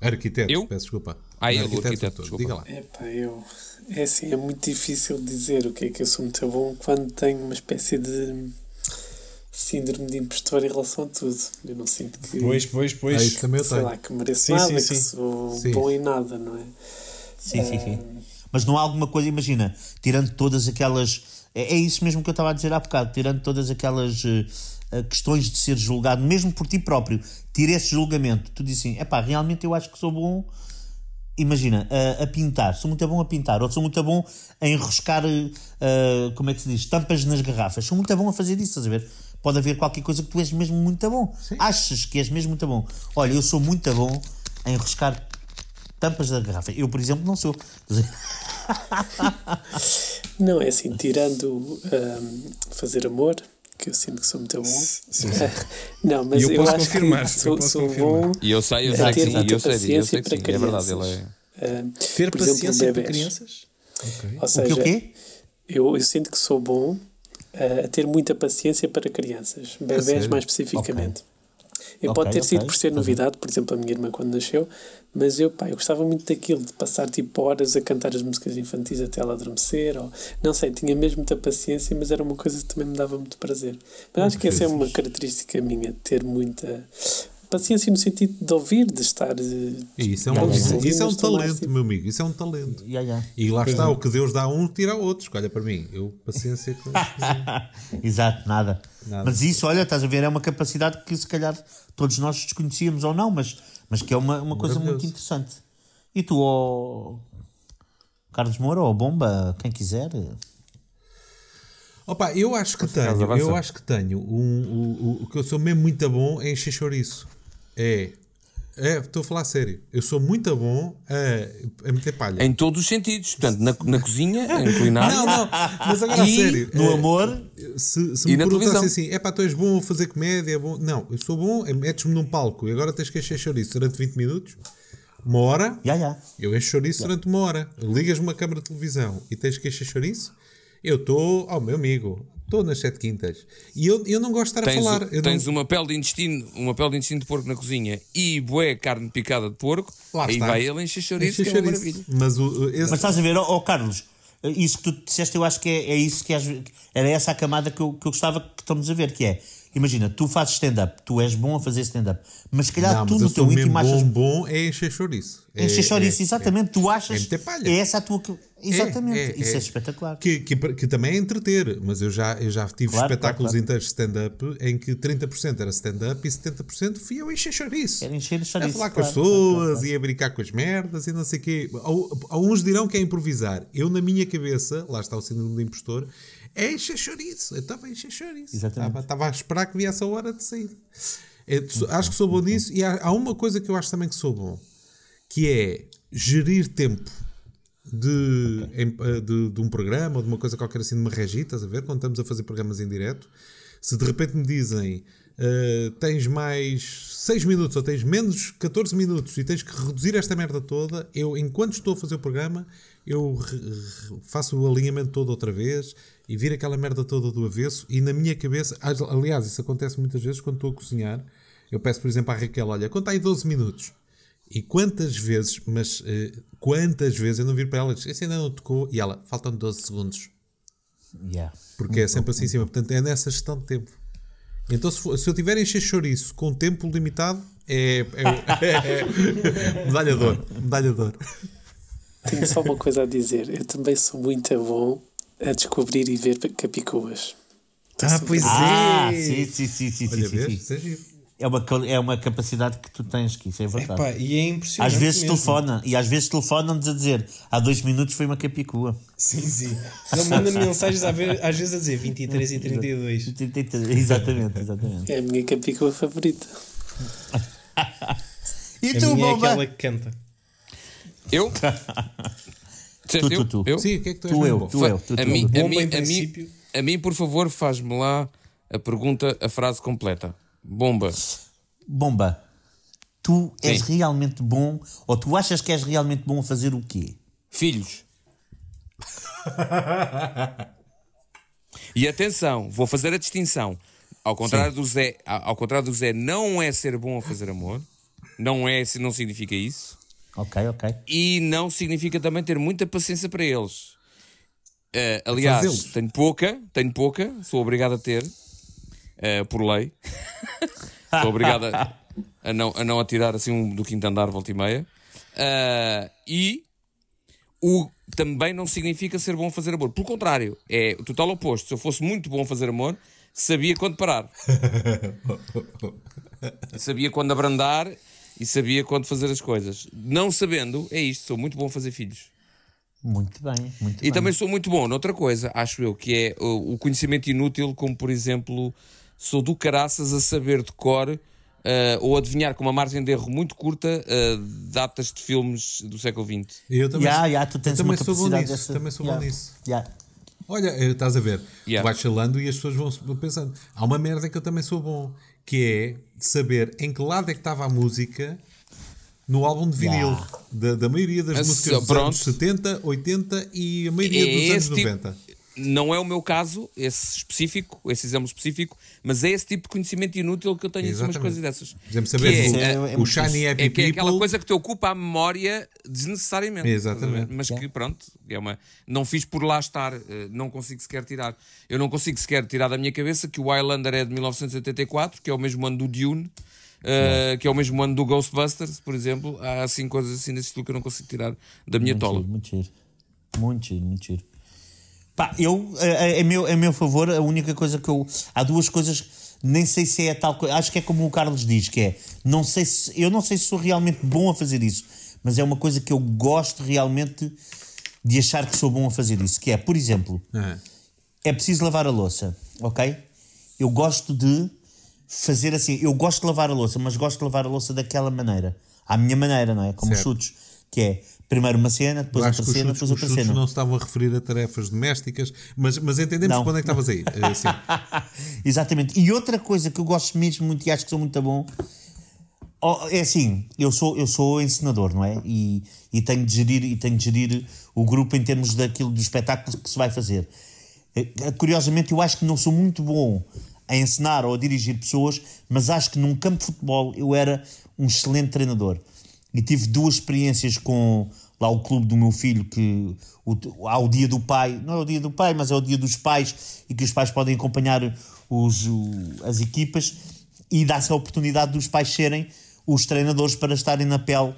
Arquiteto, Eu? peço desculpa. Ah, eu, arquiteto, doutor, desculpa. Diga lá. Epá, eu. É assim, é muito difícil dizer o que é que eu sou muito bom quando tenho uma espécie de síndrome de impostor em relação a tudo. Eu não sinto que. Pois, pois, pois. Ah, isso também eu sei tenho. lá, que mereço Sim, nada, sim, que sim. sou Sim. bom em nada, não é? Sim, sim, sim. Mas não há alguma coisa, imagina, tirando todas aquelas. É, é isso mesmo que eu estava a dizer há bocado, tirando todas aquelas eh, questões de ser julgado, mesmo por ti próprio, tira esse julgamento. Tu dizes assim: é pá, realmente eu acho que sou bom. Imagina, a, a pintar, sou muito bom a pintar, ou sou muito bom a enroscar, eh, como é que se diz, tampas nas garrafas, sou muito bom a fazer isso, estás a ver? Pode haver qualquer coisa que tu és mesmo muito bom, achas que és mesmo muito bom. Olha, eu sou muito bom a enroscar tampas da garrafa. Eu, por exemplo, não sou. Não, é assim, tirando ahm, fazer amor, que eu sinto que sou muito bom. não, mas E eu eu, posso acho confirmar, que eu sou, posso sou confirmar. bom. E eu sei, eu sei que ter sim, eu sei, eu paciência sei que para sim, é verdade. Ele é... Ah, Ter por exemplo, paciência para crianças? Ok. Ou O quê, seja, o quê? Eu, eu sinto que sou bom ah, a ter muita paciência para crianças, bebés mais especificamente. Eu Ok, pode ter sido por ser novidade, por exemplo, a minha irmã quando nasceu, mas eu, pá, eu gostava muito daquilo, de passar tipo horas a cantar as músicas infantis até ela adormecer, ou não sei, tinha mesmo muita paciência, mas era uma coisa que também me dava muito prazer. Mas acho que essa é uma característica minha, ter muita paciência no sentido de ouvir, de estar. eh, E isso é um, isso, isso é um talento, tipo- meu amigo. Isso é um talento. Ya, ya. E lá está, o que Deus dá a um, tira a outros. Olha para mim, eu, paciência com Exato, nada. Nada. Mas isso, olha, estás a ver, é uma capacidade que se calhar todos nós desconhecíamos ou não, mas, mas que é uma, uma coisa muito interessante. E tu, ó. Carlos Moura ou Bomba, quem quiser. Opa, eu acho que tenho, eu acho que tenho um, o, o, o que eu sou mesmo muito bom é encher chouriço. É, é, estou a falar a sério. Eu sou muito bom a, a meter palha. Em todos os sentidos. Portanto, na, na cozinha, em culinária. Não, não, mas agora a E sério. No é, amor, Se, se E me na perguntassem assim, é pá, tu és bom a fazer comédia, é bom. Não, eu sou bom, é, metes-me num palco e agora tens que encher chouriço durante 20 minutos, uma hora, já, já. eu encho chouriço durante uma hora. Ligas-me uma câmara de televisão e tens que encher chouriço, eu estou, oh meu amigo, estou nas sete quintas. E eu, eu não gosto de estar Tens, a falar. Eu tens não... uma pele de intestino, uma pele de intestino de porco na cozinha e bué carne picada de porco, Lá aí está. vai ele encher chouriço, que é uma maravilha. Mas o, esse, Mas estás a ver, ó ó, Carlos, isso que tu disseste, eu acho que é, é isso que às ve- era essa a camada que eu, que eu gostava que estamos a ver, que é, imagina, tu fazes stand-up, tu és bom a fazer stand-up, mas se calhar não, tu no teu íntimo achas. bom, bom é encher chouriço. É- Encher chouriço, é- exatamente, tu achas. é. É essa a tua. Exatamente, É, é, isso é, é. espetacular. Que, que, que também é entreter, mas eu já, eu já tive Claro, espetáculos claro, claro. inteiros de stand-up em que 30% era stand-up e 70% fui eu encher chouriço. Era encher A chouriço. falar com as pessoas e a brincar com as merdas e não sei o quê. Al- Alguns dirão que é improvisar. Eu, na minha cabeça, lá está o síndrome do impostor, é encher chouriço. Eu estava a encher chouriço. Exatamente. Estava, a esperar que viesse a hora de sair. Tu- acho que sou bom nisso e há, há uma coisa que eu acho também que sou bom, que é gerir tempo. De, em- eh, de, de um programa ou de uma coisa qualquer assim, de uma regia, estás a ver? Quando estamos a fazer programas em direto, se de repente me dizem eh, tens mais 6 minutos ou tens menos 14 minutos e tens que reduzir esta merda toda, eu, enquanto estou a fazer o programa, eu faço o alinhamento todo outra vez e viro aquela merda toda do avesso. E na minha cabeça, as- aliás, isso acontece muitas vezes quando estou a cozinhar. Eu peço, por exemplo, à Raquel: Olha, conta aí 12 minutos. E quantas vezes, mas eh, quantas vezes eu não viro para ela e diz, esse ainda não tocou, e ela, faltam 12 segundos. Yeah. Porque é sempre assim em cima. Portanto, é nessa gestão de tempo. Então, se, for- se eu tiver a encher chouriço com tempo limitado, é, é, é- medalha de ouro. Medalha de ouro. Tenho só uma coisa a dizer. Eu também sou muito bom a descobrir e ver capicuas. Ah, pois Ah, é. sim, sim, sim, sim, Olha, sim, vês? sim. Isso é. É uma, é uma capacidade que tu tens, que isso é verdade. Epá, e é impressionante. Às vezes mesmo. telefona, e às vezes telefonam-nos a dizer há dois minutos foi uma capicua. Sim, sim. Ele manda mensagens às vezes a dizer 23 e 32. Exatamente, exatamente. É a minha capicua favorita. E A tu, minha é aquela que canta. Eu? Tu, eu? tu, tu. Eu? Sim, o que é que tu és Tu, eu, bom? tu, eu, tu, a tu. mim, a mim, a mim, a mim, por favor, faz-me lá a pergunta, a frase completa. Bomba. Bomba, tu és Sim. realmente bom, ou tu achas que és realmente bom a fazer o quê? Filhos. e atenção, vou fazer a distinção. Ao contrário, do Zé, ao ao contrário do Zé, não é ser bom a fazer amor. Não é, não significa isso. Ok, ok. E não significa também ter muita paciência para eles. Eh, aliás, fazê-los. tenho pouca, tenho pouca, sou obrigado a ter, eh, por lei. sou obrigado a, a não, a não atirar assim um do quinto andar, volta e meia. Eh, e o também não significa ser bom a fazer amor. Pelo contrário, é o total oposto. Se eu fosse muito bom a fazer amor, sabia quando parar. sabia quando abrandar e sabia quando fazer as coisas. Não sabendo, é isto, sou muito bom a fazer filhos. Muito bem, muito E bem. também sou muito bom noutra coisa, acho eu, que é o, o conhecimento inútil, como por exemplo, sou do caraças a saber de cor eh, ou adivinhar com uma margem de erro muito curta eh, datas de filmes do século XX. Eu também, Ya, ya, tu tens eu também sou bom nisso. dessa. Também sou Ya, bom nisso. ya. Olha, eh, estás a ver, Yeah. tu vais falando e as pessoas vão pensando. Há uma merda que eu também sou bom, que é saber em que lado é que estava a música no álbum de vinil. Yeah. Da, da maioria das Ah, músicas dos pronto. anos 70, 80 e a maioria É dos anos tipo- 90. Não é o meu caso, esse específico, esse exemplo específico, mas é esse tipo de conhecimento inútil que eu tenho em Exatamente. coisas dessas. Por exemplo, Que saber é, o, é- é o muito Shiny. Happy É que é aquela coisa que te ocupa a memória desnecessariamente. Exatamente. Mas que pronto, é uma, não fiz por lá estar, eh, não consigo sequer tirar. Eu não consigo sequer tirar da minha cabeça que o Highlander é de 1984, que é o mesmo ano do Dune, eh, que é o mesmo ano do Ghostbusters, por exemplo. Há assim coisas assim desse estilo que eu não consigo tirar da minha Muito tola. giro, muito giro. Muito giro, muito giro. Pá, eu, a, a, a meu, a meu favor, a única coisa que eu. Há duas coisas, nem sei se é tal coisa. Acho que é como o Carlos diz, que é. Não sei se, eu não sei se sou realmente bom a fazer isso, mas é uma coisa que eu gosto realmente de achar que sou bom a fazer isso. Que é, por exemplo, Ah, é preciso lavar a louça, ok? Eu gosto de fazer assim, eu gosto de lavar a louça, mas gosto de lavar a louça daquela maneira, à minha maneira, não é? Como os Certo. chutes, que é primeiro uma cena, depois outra cena, chutes, depois outra cena. não se estavam a referir a tarefas domésticas, mas, mas entendemos Não. onde é que estavas a ir. Eh. Exatamente. E outra coisa que eu gosto mesmo muito e acho que sou muito bom é assim, eu sou, eu sou encenador, não é? E, e tenho de gerir e tenho de gerir o grupo em termos daquilo do espetáculo que se vai fazer. Eh, Curiosamente, eu acho que não sou muito bom a ensinar ou a dirigir pessoas, mas acho que num campo de futebol eu era um excelente treinador. E tive duas experiências com lá o clube do meu filho, que o, há o dia do pai, não é o dia do pai, mas é o dia dos pais, e que os pais podem acompanhar os, as equipas, e dá-se a oportunidade dos pais serem os treinadores para estarem na pele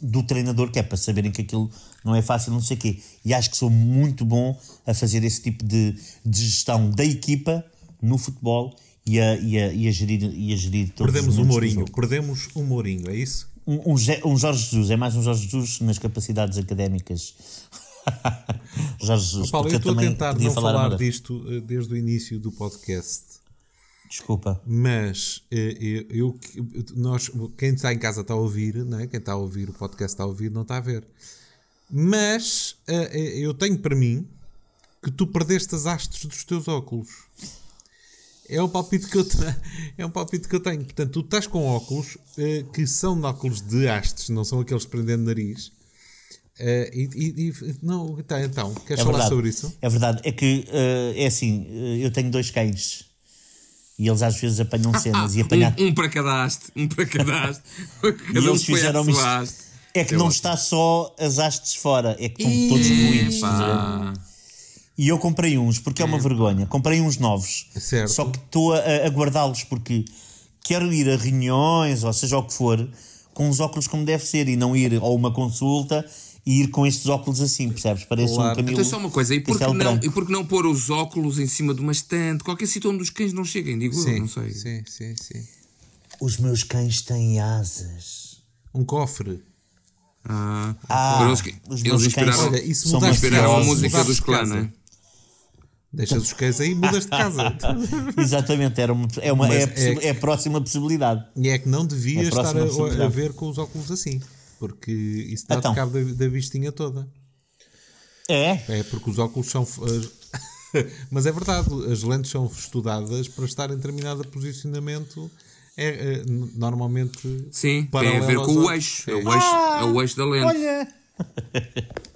do treinador, que é para saberem que aquilo não é fácil, não sei o quê. E acho que sou muito bom a fazer esse tipo de, de gestão da equipa no futebol e a, e a, e a gerir, e a gerir todos Perdemos os o Mourinho. Perdemos o Mourinho, é isso? Um, um, Jorge Jesus, é mais um Jorge Jesus nas capacidades académicas. Jorge Jesus, Paulo, porque eu estou a tentar não falar falar disto eh, desde o início do podcast. Desculpa. Mas eh, eu, eu- nós, quem está em casa está a ouvir, não é? quem está a ouvir o podcast está a ouvir, não está a ver. Mas eh, eu tenho para mim que tu perdeste as hastes dos teus óculos. É o palpite que eu tenho. É um palpite que eu tenho. Portanto, tu estás com óculos eh, que são de óculos de hastes, não são aqueles que prendem no nariz. Eh, e, e- e- não, tá, então, queres É falar verdade. sobre isso? É verdade. É que eh, é assim, eu tenho dois cães e eles às vezes apanham cenas e apanhar. Um, um para cada haste, um para cada haste. E Cada um eles foi à fizeram isto. É que É não ótimo. está só as hastes fora, é que estão todos ruídos. estás a ver? Pá. E eu comprei uns, porque é uma vergonha. Comprei uns novos. Certo. Só que estou a, a guardá-los porque quero ir a reuniões, ou seja o que for, com os óculos como deve ser e não ir a uma consulta e ir com estes óculos assim, percebes? Parece Claro. um Camilo. Então só uma coisa, e por, que não, e por que não pôr os óculos em cima de uma estante, qualquer sítio onde os cães não cheguem, digo eu, Sim, não sei. sim, sim, sim. Os meus cães têm asas. Um cofre. Ah, Ah, os, os eles meus inspiraram, cães Olha, isso são inspiraram a música dos de clã, casa. não é? Deixas os cães aí e mudas de casa. Exatamente, era uma, é, uma, é, a é que- é a próxima possibilidade. e é que não devias É estar a, a ver com os óculos assim. Porque isso dá-te Então. cabo da, da vistinha toda. É, É porque os óculos são. as- Mas é verdade, as lentes são estudadas para estar em determinado posicionamento. É, é, normalmente. Sim, tem a ver com o eixo. É o eixo, é o eixo da lente. olha.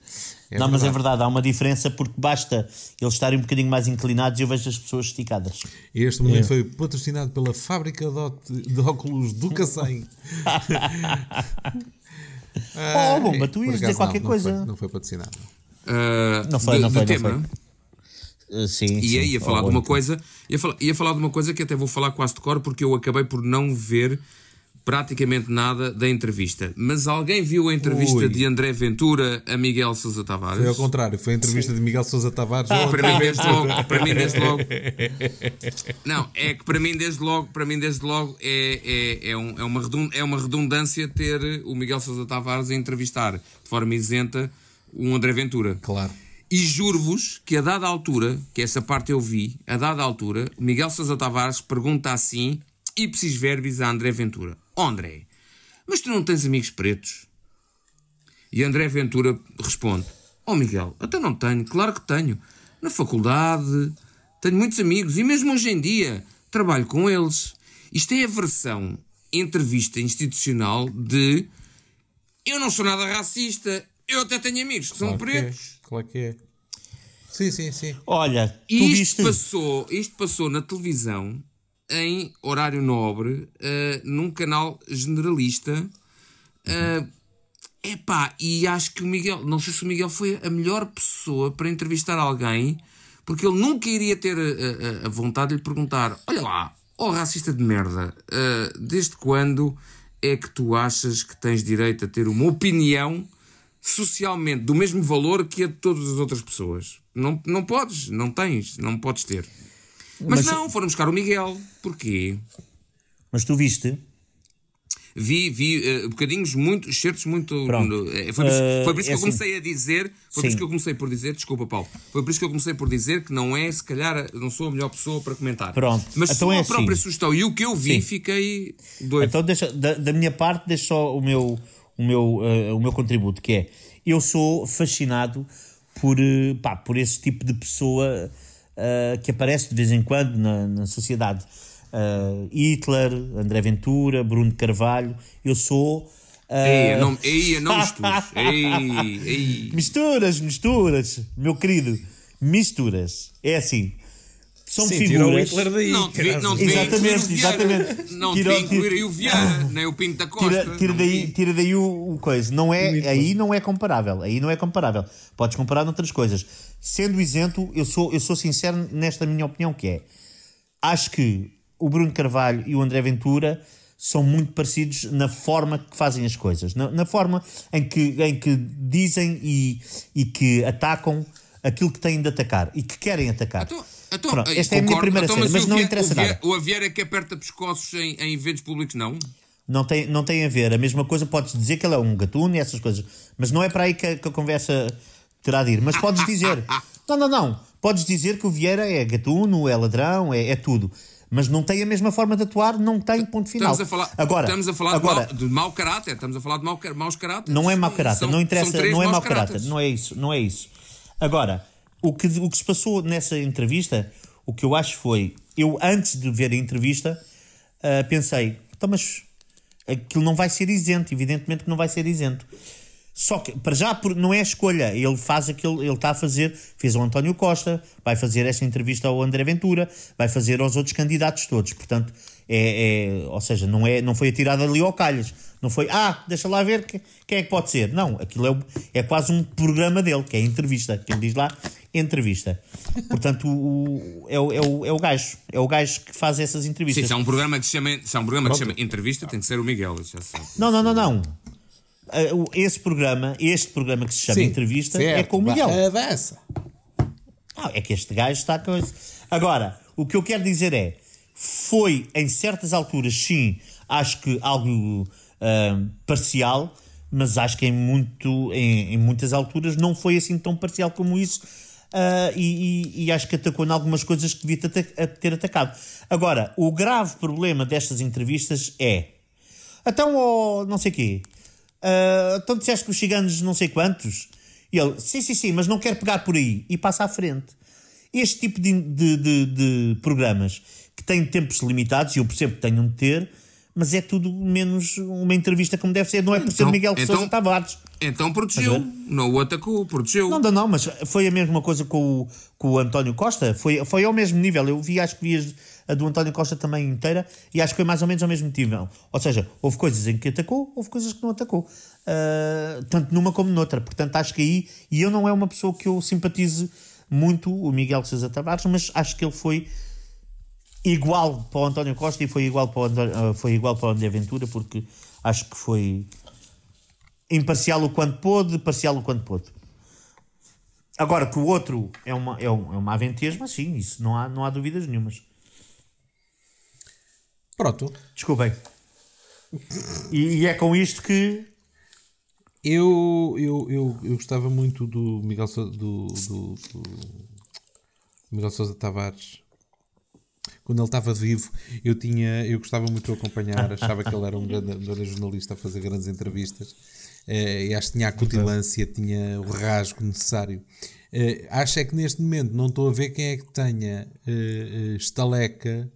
É não, mas é verdade. verdade, há uma diferença porque basta eles estarem um bocadinho mais inclinados e eu vejo as pessoas esticadas. Este momento foi patrocinado pela fábrica de, óculos do Cacém. Oh, bomba, tu Por ias dizer qualquer não, coisa. Não foi, não foi patrocinado. Ah, Não foi, de- não foi, não tema. Uh, sim, E sim. ia, ia falar Oh, de uma então. coisa, ia falar, ia falar de uma coisa que até vou falar quase de cor porque eu acabei por não ver praticamente nada da entrevista. Mas alguém viu a entrevista Ui. de André Ventura a Miguel Sousa Tavares? Foi ao contrário, foi a entrevista de Miguel Sousa Tavares. Ah, para mim desde logo, para mim desde logo. Não, é que para mim desde logo, para mim desde logo é, é, é, um- é uma, é uma redundância ter o Miguel Sousa Tavares a entrevistar de forma isenta um André Ventura. Claro. E juro-vos que a dada altura, que essa parte eu vi, a dada altura, Miguel Sousa Tavares pergunta assim, ipsis verbis a André Ventura: "Ó André, mas tu não tens amigos pretos? E André Ventura responde: Oh Miguel, até não tenho, claro que tenho. Na faculdade, tenho muitos amigos e mesmo hoje em dia trabalho com eles. Isto é a versão entrevista institucional de eu não sou nada racista, eu até tenho amigos que são Claro que é. pretos. Claro que é. Sim, sim, sim. Olha, tu E isto viste. passou, isto passou na televisão em horário nobre, eh, num canal generalista. Eh, epá, e acho que o Miguel, não sei se o Miguel foi a melhor pessoa para entrevistar alguém, porque ele nunca iria ter a, a- a vontade de lhe perguntar: Olha lá, ó racista de merda, eh, desde quando é que tu achas que tens direito a ter uma opinião socialmente do mesmo valor que a de todas as outras pessoas? Não, não podes, não tens, não podes ter. Mas, Mas- não, foram buscar o Miguel. Porquê? Mas tu viste. Vi, vi eh, bocadinhos, muito, excertos muito. Pronto. eh, foi, por isso, Eh, foi por isso é que eu assim. comecei a dizer. Foi por Sim. isso que eu comecei por dizer, desculpa, Paulo. Foi por isso que eu comecei por dizer que não é, se calhar, não sou a melhor pessoa para comentar. Pronto. Mas Então só é a própria assim. sugestão e o que eu vi, Sim. fiquei doido. Então, deixa, da, da minha parte, deixa só o meu, o, meu, eh, o meu contributo, que é eu sou fascinado por, pá, por esse tipo de pessoa eh, que aparece de vez em quando na, na sociedade. Eh, Hitler, André Ventura, Bruno Carvalho. Eu sou. eh, Ei, não, ei, não mistures. Ei, ei. Misturas, misturas, meu querido, misturas. É assim. São Sim, figuras. Hitler daí. Não devia, não devia Exatamente, incluir o Vieira. exatamente. Não devia incluir aí o Vieira, nem o Pinto da Costa. Tira, tira daí, tira daí o, o coisa. Não é, aí não é comparável. Aí não é comparável. Podes comparar noutras coisas. Sendo isento, eu sou, eu sou sincero nesta minha opinião que é. Acho que o Bruno Carvalho e o André Ventura são muito parecidos na forma que fazem as coisas. Na, na forma em que, em que dizem e, e que atacam aquilo que têm de atacar e que querem atacar. Então, então, Pronto, eh, esta é a minha concordo. primeira Então, cena, mas o não interessa nada. O Aviera que aperta pescoços em, em eventos públicos, não? Não tem, não tem a ver. A mesma coisa, podes dizer que ele é um gatuno e essas coisas. Mas não é para aí que a, que a conversa terá de ir. Mas podes dizer. Não, não, não. Podes dizer que o Vieira é gatuno, é ladrão, é, é tudo. Mas não tem a mesma forma de atuar, não tem ponto final. Estamos a falar, agora, estamos a falar agora, de, mau, de mau caráter. Estamos a falar de mau, maus caráteres. não é mau caráter, São- não interessa, não é mau caráter, não é isso, não é isso. Agora, o que, o que se passou nessa entrevista, o que eu acho foi, eu antes de ver a entrevista, ah, pensei, então mas aquilo não vai ser isento, evidentemente que não vai ser isento. Só que, para já, não é escolha. Ele faz aquilo, ele está a fazer, fez ao António Costa, vai fazer esta entrevista ao André Ventura, vai fazer aos outros candidatos todos. Portanto, é, é- ou seja, não, é, não foi atirado ali ao calhas. Não foi, ah, deixa lá ver que- quem é que pode ser. Não, aquilo é, é quase um programa dele, que é a entrevista. Que ele diz lá, entrevista. Portanto, o, o- é, o, é, o, é o gajo. É o gajo que faz essas Sim, entrevistas. se há um programa que se chama, se há um programa que se chama Entrevista, tem que ser o Miguel. Não, não, não, não. Ah, Esse programa, este programa que se chama Entrevista, é com o Miguel. Avança. Não, é que este gajo está com isso. Agora, o que eu quero dizer é: foi em certas alturas, sim, acho que algo ah, parcial, mas acho que em, muito, em, em muitas alturas não foi assim tão parcial como isso. ah, e, e- e acho que atacou em algumas coisas que devia ter, ata- ter atacado. Agora, o grave problema destas entrevistas é. Então, oh, não sei quê. ah, então disseste que os ciganos não sei quantos. E ele, sim, sim, sim, mas não quero pegar por aí. E passa à frente. Este tipo de, de, de- de programas que têm tempos limitados, e eu percebo que tenham de ter, mas é tudo menos uma entrevista como deve ser. Não é por ser Então- Miguel então- Sousa Tavares. Então protegeu. Não o atacou, protegeu. Não, não, não, mas foi a mesma coisa com o, com o António Costa. Foi, foi ao mesmo nível. Eu vi, acho que vi a do António Costa também inteira e acho que foi mais ou menos ao mesmo nível. Ou seja, houve coisas em que atacou, houve coisas que não atacou. Ah, tanto numa como noutra. Portanto, acho que aí. E eu não é uma pessoa que eu simpatize muito, o Miguel Sousa Tavares, mas acho que ele foi igual para o António Costa e foi igual para o, António- ah, foi igual para o André Ventura, porque acho que foi imparcial o quanto pôde, parcial o quanto pôde. Agora que o outro é uma, é um- é uma aventesma, sim, isso não há, não há dúvidas nenhumas. Pronto. Desculpem. E, e é com isto que. Eu, eu, eu, eu gostava muito do Miguel Sousa, do, do, do Miguel Sousa Tavares. Quando ele estava vivo, eu tinha, eu gostava muito de acompanhar, achava que ele era um grande, um grande jornalista a fazer grandes entrevistas. Eh, e acho que tinha a cutilância, tinha o rasgo necessário. Eh, acho é que neste momento não estou a ver quem é que tenha eh, estaleca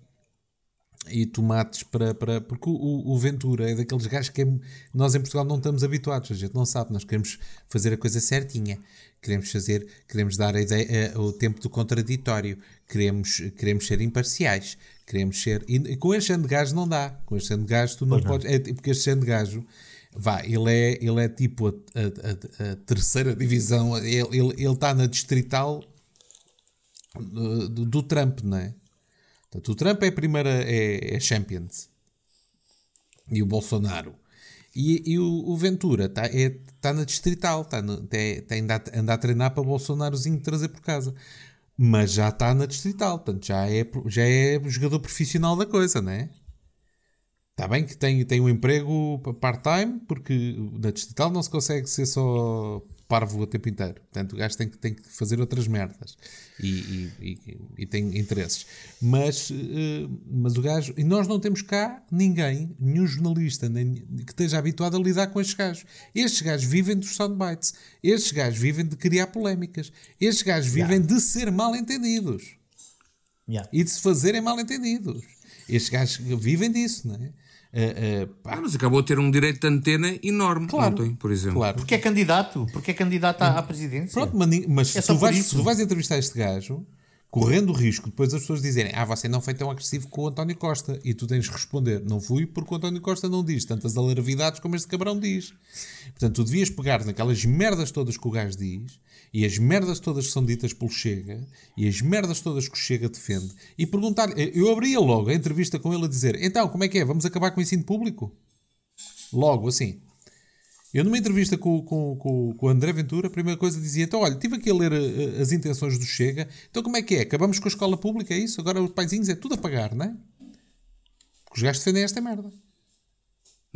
e tomates para. para porque o, o- o Ventura é daqueles gajos que é- nós em Portugal não estamos habituados, a gente não sabe, nós queremos fazer a coisa certinha, queremos fazer, queremos dar a ideia, eh, o tempo do contraditório, queremos, queremos ser imparciais, queremos ser. E, com este género de gajo não dá, com este género de gajo tu não podes. É, porque este género de gajo. Vá, ele é, ele é tipo a, a- a- terceira divisão, ele está ele, ele está na distrital do, do- do Trump, não é? Portanto, o Trump é a primeira, é, é Champions. E o Bolsonaro. E, e o, o Ventura está é, tá na distrital, está tá, tá ainda a, anda a treinar para Bolsonarozinho trazer por casa. Mas já está na distrital, portanto já é, já é jogador profissional da coisa, não é? Está bem que tem, tem um emprego pa- part-time, porque na digital não se consegue ser só parvo o tempo inteiro. Portanto, o gajo tem que, tem que fazer outras merdas e, e, e- e tem interesses. Mas, eh, mas o gajo. E nós não temos cá ninguém, nenhum jornalista, nem, que esteja habituado a lidar com estes gajos. Estes gajos vivem dos soundbites. Estes gajos vivem de criar polémicas. Estes gajos vivem de ser mal entendidos Yeah. e de se fazerem mal entendidos. Estes gajos vivem disso, não é? Eh, pá, Ah, mas acabou de ter um direito de antena enorme Claro. ontem, por exemplo. claro. Porque é candidato, porque é candidato à, à presidência. Pronto, mas, É se tu, vais, se tu vais entrevistar este gajo, correndo o risco depois as pessoas dizerem ah, você não foi tão agressivo com o António Costa e tu tens de responder, não fui porque o António Costa não diz tantas alarvidades como este cabrão diz. Portanto, tu devias pegar naquelas merdas todas que o gajo diz e as merdas todas que são ditas pelo Chega e as merdas todas que o Chega defende e perguntar-lhe, eu abria logo a entrevista com ele a dizer então, como é que é, vamos acabar com o ensino público? Logo, assim. Eu, numa entrevista com, com, com, com o André Ventura, a primeira coisa dizia: então, olha, estive aqui a ler eh, as intenções do Chega, então como é que é? Acabamos com a escola pública, é isso? Agora os paizinhos é tudo a pagar, não é? Porque os gajos defendem esta merda.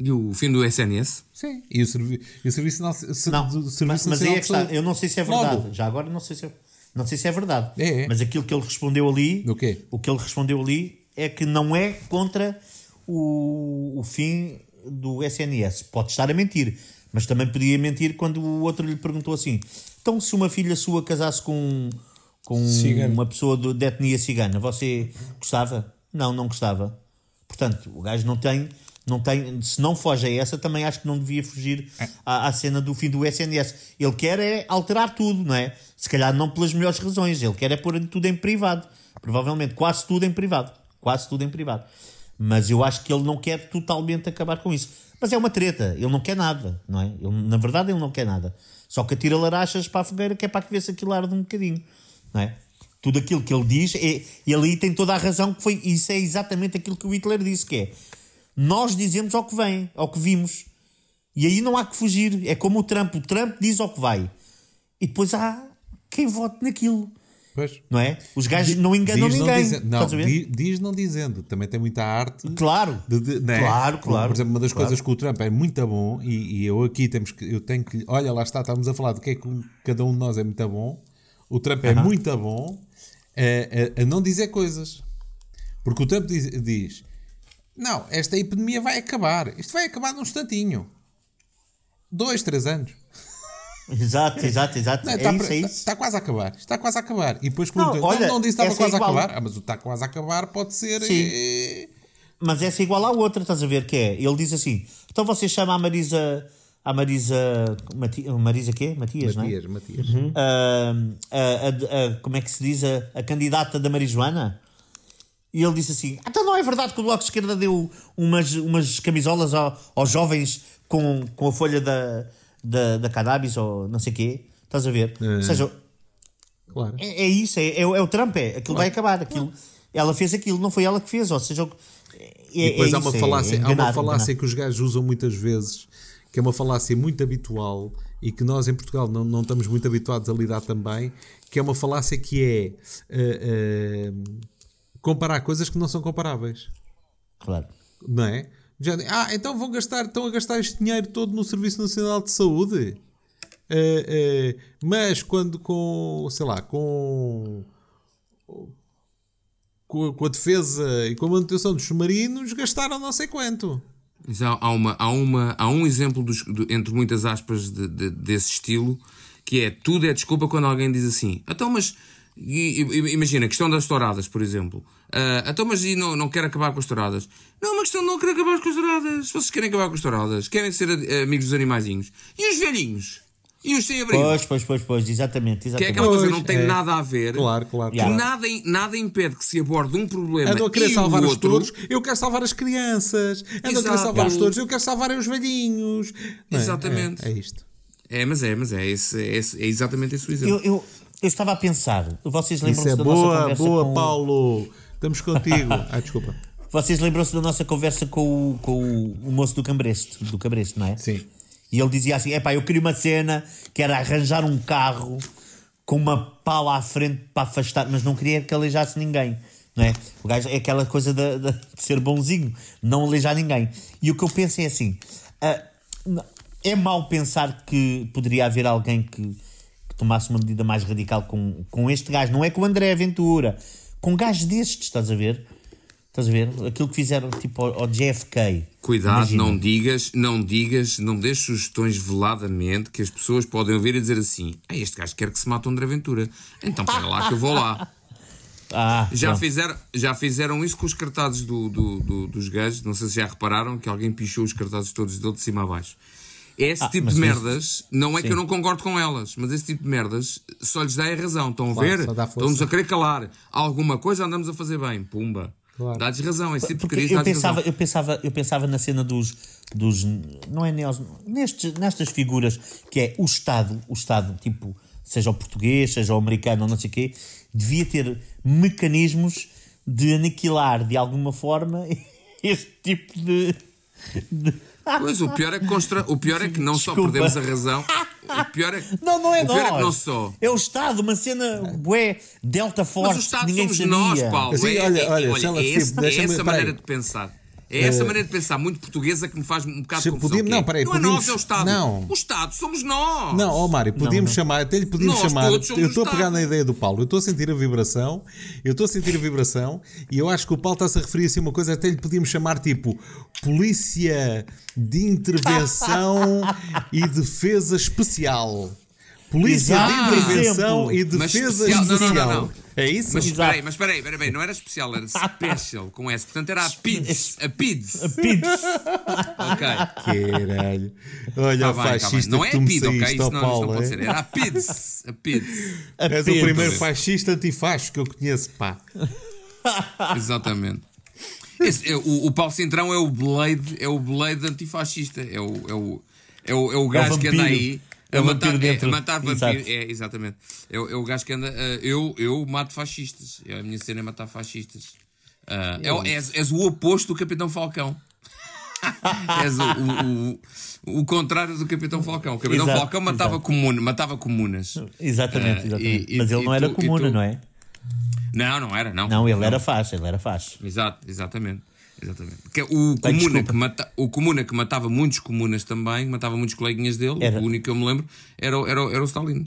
E o fim do SNS? Sim. E o, servi e o Serviço, ser- Não, do mas, serviço mas aí é que de está. Eu não sei se é Logo. verdade. Já agora não sei se é, não sei se é verdade. É, é. Mas aquilo que ele respondeu ali, O quê? o que ele respondeu ali é que não é contra o, o fim do SNS. Pode estar a mentir, mas também podia mentir quando o outro lhe perguntou assim: então, se uma filha sua casasse com, com Cigano. uma pessoa do- de etnia cigana, você gostava? Não, não gostava. Portanto, o gajo não tem. Não tem, se não foge a essa, também acho que não devia fugir à, à cena do fim do SNS. Ele quer é alterar tudo, não é? Se calhar não pelas melhores razões. Ele quer é pôr tudo em privado. Provavelmente, quase tudo em privado. Quase tudo em privado. Mas eu acho que ele não quer totalmente acabar com isso. Mas é uma treta. Ele não quer nada, não é? Ele, na verdade, ele não quer nada. Só que atira larachas para a fogueira que é para que ver se aquilo arde um bocadinho, não é? Tudo aquilo que ele diz, é, e ali tem toda a razão que foi. Isso é exatamente aquilo que o Hitler disse, que é nós dizemos ao que vem, ao que vimos. E aí não há que fugir. É como o Trump. O Trump diz ao que vai. E depois há quem vote naquilo. Pois. Não é? Os gajos não enganam Diz ninguém. dizendo. Não, Estás a ver? di- diz não dizendo. Também tem muita arte. Claro. de- de- não é? Claro, claro. Por exemplo, uma das Claro. coisas que o Trump é muito bom, e, e eu aqui temos que, eu tenho que, olha, lá está, estamos a falar do que é que cada um de nós é muito bom. O Trump é muito bom a, a- a não dizer coisas. Porque o Trump diz, diz: Não, esta epidemia vai acabar. Isto vai acabar num instantinho. Dois, três anos. Exato, exato, exato. Não, é está, isso, é pre- isso. está quase a acabar. Está quase a acabar. E depois Não, perguntam, olha, não, não disse que estava é quase a igual. acabar. Ah, mas o está quase a acabar pode ser. Sim. eh, Mas essa é igual à outra, estás a ver? Que é, ele diz assim: então você chama a Marisa. A Marisa. Mati, Marisa quê? Matias, não é? Matias, Matias. A, a- a- como é que se diz? A, a candidata da marijuana. E ele disse assim: então não é verdade que o Bloco de Esquerda deu umas, umas camisolas ao- aos jovens com, com a folha da, da, da cannabis ou não sei o quê? Estás a ver? Ou seja, Claro. é, é isso, é, é, o- é o Trump, é. Aquilo vai acabar. Aquilo, Ela fez aquilo, não foi ela que fez. Ou seja, é, E depois é há uma isso, é- falácia, é há uma enganar, falácia enganar. que os gajos usam muitas vezes, que é uma falácia muito habitual e que nós em Portugal não, não estamos muito habituados a lidar também, que é uma falácia que é eh, eh, comparar coisas que não são comparáveis. Claro. Não é? Já, ah, então vão gastar, estão a gastar este dinheiro todo no Serviço Nacional de Saúde. Eh, eh, mas quando com, sei lá, com, com, a- com a defesa e com a manutenção dos submarinos, gastaram não sei quanto. Mas há, há uma, há, uma, há um exemplo dos, do- entre muitas aspas de- de- desse estilo que é tudo é desculpa quando alguém diz assim então mas e- e- imagina, a questão das touradas por exemplo Ah, então mas e não, não quero acabar com as touradas não, é uma questão de não querer acabar com as touradas se vocês querem acabar com as touradas querem ser eh, amigos dos animaizinhos e os velhinhos? e os sem abrigo? Pois, pois, pois, pois, exatamente. que é exatamente. aquela coisa não tem é. nada a ver Claro, claro, que claro. nada, nada impede que se aborde um problema Andam a querer e salvar os touros, eu quero salvar as crianças. Andam a querer salvar os touros, eu quero salvar os velhinhos. Não é? Exatamente. É, é isto. é, mas é, mas é, esse, é, esse- é exatamente esse o exemplo Eu, eu, eu estava a pensar, vocês lembram-se é da nossa boa, conversa boa, com... Paulo. Estamos contigo. Ah, desculpa. Vocês lembram-se da nossa conversa com o, com o, moço do Cabresto, do Cabresto, não é? Sim. E ele dizia assim: epá, eu queria uma cena que era arranjar um carro com uma pala à frente para afastar, mas não queria que aleijasse ninguém. Não é? O gajo é aquela coisa de, de- de ser bonzinho, não aleijar ninguém. E o que eu penso é assim: n- é mau pensar que poderia haver alguém que tomasse uma medida mais radical com, com este gajo. Não é com o André Aventura, com gajos destes, estás a ver? Estás a ver? Aquilo que fizeram tipo ao, ao JFK. Cuidado, Imagina. não digas, não digas, não dês sugestões veladamente que as pessoas podem ouvir e dizer assim: ah, este gajo quer que se mate o André Ventura. Então para lá que eu vou lá. Ah, Já fizeram, já fizeram isso com os cartazes do, do- do- dos gajos. Não sei se já repararam que alguém pichou os cartazes todos dele de cima a baixo. Esse Ah, tipo de merdas, não é que eu não concordo com elas, mas esse tipo de merdas só lhes dá a razão. Estão a Claro, ver? dá força. Estão-nos a querer calar. Alguma coisa andamos a fazer bem. Pumba. Claro. Dá-lhes razão. Esse tipo de crise eu pensava, razão. eu, pensava, eu pensava na cena dos. dos não é neos, nestes, nestas figuras que é o Estado, o Estado, tipo, seja o português, seja o americano ou não sei o quê, devia ter mecanismos de aniquilar de alguma forma este tipo de. Pois, o pior é que, constra... o pior é que não só Desculpa. perdemos a razão. O pior é Não, não é o pior é que nós. não só. É o Estado, uma cena bué, Delta Force, Mas o que Estado ninguém somos sabia. nós, Paulo. Assim, é, olha, é- olha, olha, é, se- esse- é essa maneira de pensar. É essa maneira de pensar muito portuguesa que me faz um bocado de confusão. podíamos- é, não, peraí, não é podíamos- nós, é o Estado. não. O Estado somos nós. Não, ó Mário, podíamos não. chamar, até lhe podíamos Nós chamar. todos somos Eu estou a pegar na ideia do Paulo, eu estou a sentir a vibração, eu estou a sentir a vibração e eu acho que o Paulo está-se a referir assim a uma coisa, até lhe podíamos chamar tipo Polícia de Intervenção e Defesa Especial. Polícia Exato. de Intervenção Exemplo. e Defesa especial- não, não, não, não. É isso? Mas espera aí, mas espera aí, espera aí, não era especial, era special com S. Portanto era a PIDS. A PIDS. Pids. Ok. Caralho. Olha Tá o bem, tá fascista Não que é a PID, ok? Isso não, isso não Paulo. pode é? ser. Era a PIDS. A PIDS. És o Pids. primeiro fascista antifacho que eu conheço, pá. Exatamente. Esse é o, o Paulo Centrão é o Blade, é o Blade antifascista. É o, é o, é o, é o gajo que anda aí É a o matar, é, dentro. matar Exato. vampiros. É, exatamente. É, o- é o gajo que anda. eh, eu, eu mato fascistas. É A minha cena é matar fascistas. Ah, é, és, és o oposto do Capitão Falcão. és o, o, o, o contrário do Capitão Falcão. O Capitão Exato, Falcão matava, exato. comuna, matava comunas. Exatamente, Ah, exatamente. e- Mas ele e não era tu- e comuna, tu- não é? Não, não era, não. Não, ele era faixa, ele era faixa. Exato, exatamente. Exatamente. Porque o, Bem, comuna que mata, o Comuna que matava muitos comunas também, matava muitos coleguinhas dele, Era. o único que eu me lembro era, o- era, o- era o Stalin.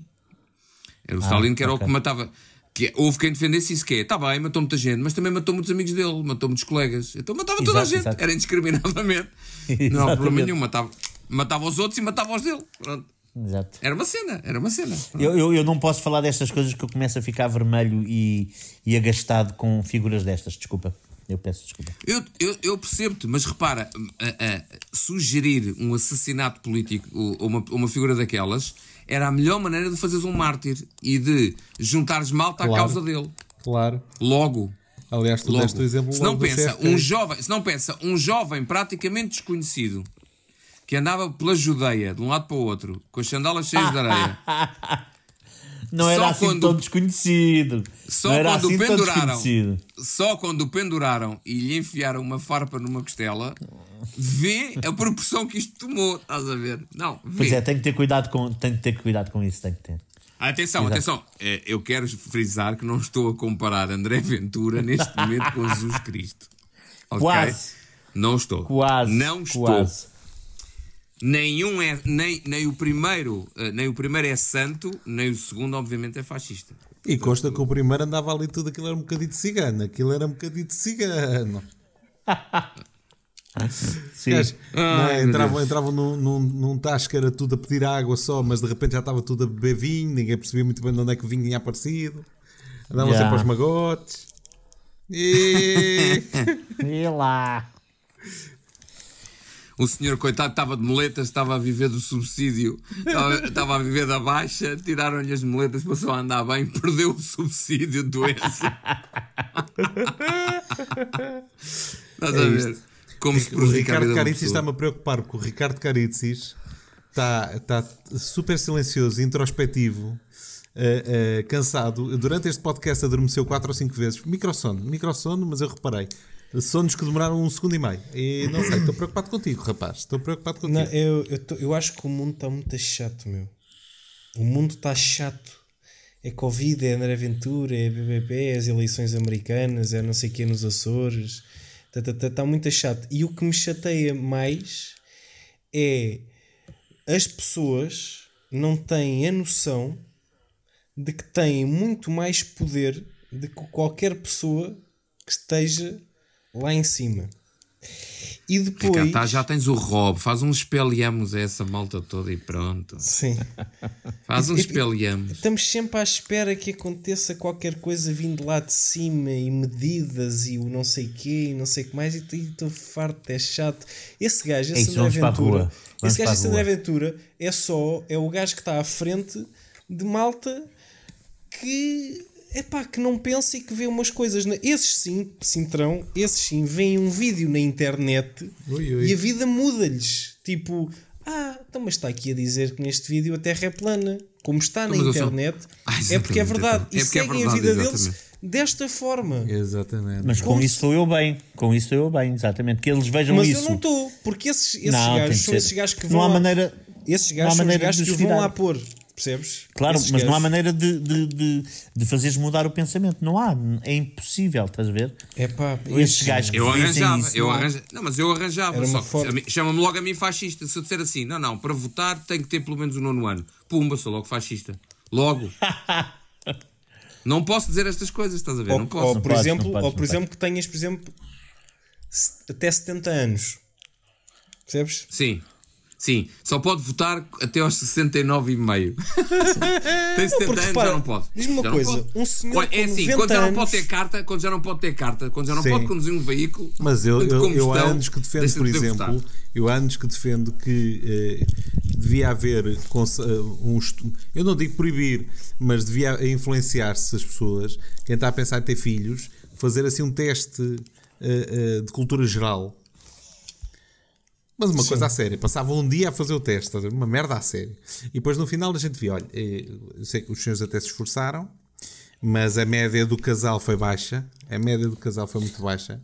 Era o Stalin que era Ah, ok. o que matava. Que houve quem defendesse isso que é, tá bem, matou muita gente, mas também matou muitos amigos dele, matou muitos colegas. Então matava toda a Exato, gente, exato. era indiscriminadamente. Não há problema nenhum, matava, matava os outros e matava os dele. Pronto. Exato. Era uma cena, era uma cena. Eu, eu, eu não posso falar destas coisas que eu começo a ficar vermelho e, e agastado com figuras destas. Desculpa. Eu peço desculpa. Eu, eu, eu percebo-te, mas repara, a- a- sugerir um assassinato político ou uma, uma figura daquelas era a melhor maneira de fazeres um mártir e de juntares malta à Claro. causa dele. Claro. Logo. Aliás, tu logo. deste o exemplo se não pensa, um jovem, se não pensa, um jovem praticamente desconhecido que andava pela Judeia de um lado para o outro, com as sandalas cheias de areia, Não era Só assim quando- tão desconhecido. Só não era quando assim penduraram, só quando penduraram e lhe enfiaram uma farpa numa costela, vê a proporção que isto tomou. Estás a ver? Não, vê. Pois é, tem que ter cuidado com, tem que ter cuidado com isso. Tem que ter. Atenção, Exato. atenção. Eh, Eu quero frisar que não estou a comparar André Ventura neste momento com Jesus Cristo. Ok? Quase. Não estou. Quase. Não estou. Quase. Nenhum é, nem, nem, o primeiro, eh, nem o primeiro é santo, nem o segundo, obviamente, é fascista. E consta que o primeiro andava ali tudo aquilo era um bocadinho de cigano. Aquilo era um bocadinho de cigano. Sim. Não é? Ai, meu entravam entravam num, num, num tasco que era tudo a pedir água só, mas de repente já estava tudo a beber vinho, ninguém percebia muito bem de onde é que o vinho tinha aparecido. Andavam Já. sempre aos magotes. E... E lá. O senhor, coitado, estava de moletas, estava a viver do subsídio, estava, estava a viver da baixa, tiraram-lhe as moletas, passou a andar bem, perdeu o subsídio de doença. Estás a É ver? Como se o prejudica a Ricardo pessoa. está-me a preocupar porque o Ricardo Caritzis está, está super silencioso, introspectivo, eh, eh, cansado. Durante este podcast adormeceu 4 ou 5 vezes. Microsono, microsono, mas eu reparei. Sonos que demoraram um segundo e meio. E não sei, estou preocupado contigo, rapaz. Estou preocupado contigo. Não, eu, eu, tô- eu acho que o mundo está muito chato, meu. O mundo está chato. é Covid, é André Ventura, é BBB, é as eleições americanas, é não sei o que nos Açores. Está tá, muito chato. E o que me chateia mais é as pessoas não têm a noção de que têm muito mais poder do que qualquer pessoa que esteja lá em cima. E depois. Ricardo, tá, já tens o Rob, faz uns espelhamos a essa malta toda e pronto. Sim. Faz uns e- espelhamos. Estamos sempre à espera que aconteça qualquer coisa vindo lá de cima e medidas e o não sei quê e não sei o que mais e e estou farto, é chato. Esse gajo, É esse isso, André vamos para a Ventura, rua. Vamos esse gajo, esse. André Ventura é só, é o gajo que está à frente de malta que epá, que não pensa e que vê umas coisas. Na... Esses sim, Cintrão, esses sim, veem um vídeo na internet Ui, ui. e a vida muda-lhes. Tipo, ah, então, mas está aqui a dizer que neste vídeo a Terra é plana. Como está na Então, mas eu sou- internet, Ah, é porque é exatamente, verdade. então. E É porque é seguem verdade, a vida deles exatamente. desta forma. Exatamente. Mas com Como isso estou eu bem. Com isso estou eu bem, exatamente. Que eles vejam Mas isso. eu não estou, porque esses, esses Não, gajos são esses gajos que Não vão. há lá- maneira- Esses não há gajos são os maneira gajos de que vão lá pôr. Percebes? Claro, Esses mas não há maneira de, de, de, de fazeres mudar o pensamento. Não há. É impossível, estás a ver? É pá, Esses gajos que Eu arranjava, isso, eu não há. arranja... Não, mas eu arranjava. Era Só chama-me logo a mim fascista. Se eu disser assim, não, não, para votar tem que ter pelo menos o nono ano. Pumba, sou logo fascista. Logo. não posso dizer estas coisas, estás a ver? Ou, não posso. ou, por podes, exemplo, não podes, ou não por exemplo que tenhas, por exemplo, até 70 anos. Percebes? Sim. Sim, só pode votar até aos 69 e meio. Tem 70 porque anos, repara, já não pode. diz-me uma Já coisa, pode. um senhor Olha, é assim, 90 quando já não pode ter carta, quando já não pode ter carta, quando já não Sim. pode conduzir um veículo. Mas eu, eu, eu há anos que defendo, por de exemplo, votar. eu há anos que defendo que eh, devia haver eh, um eu não digo proibir, mas devia influenciar-se as pessoas, quem está a pensar em ter filhos, fazer assim um teste eh, eh, de cultura geral. Mas uma coisa a sério, passava um dia a fazer o teste, uma merda a sério. E depois no final a gente via, olha, eh, eu sei que os senhores até se esforçaram, mas a média do casal foi baixa. A média do casal foi muito baixa.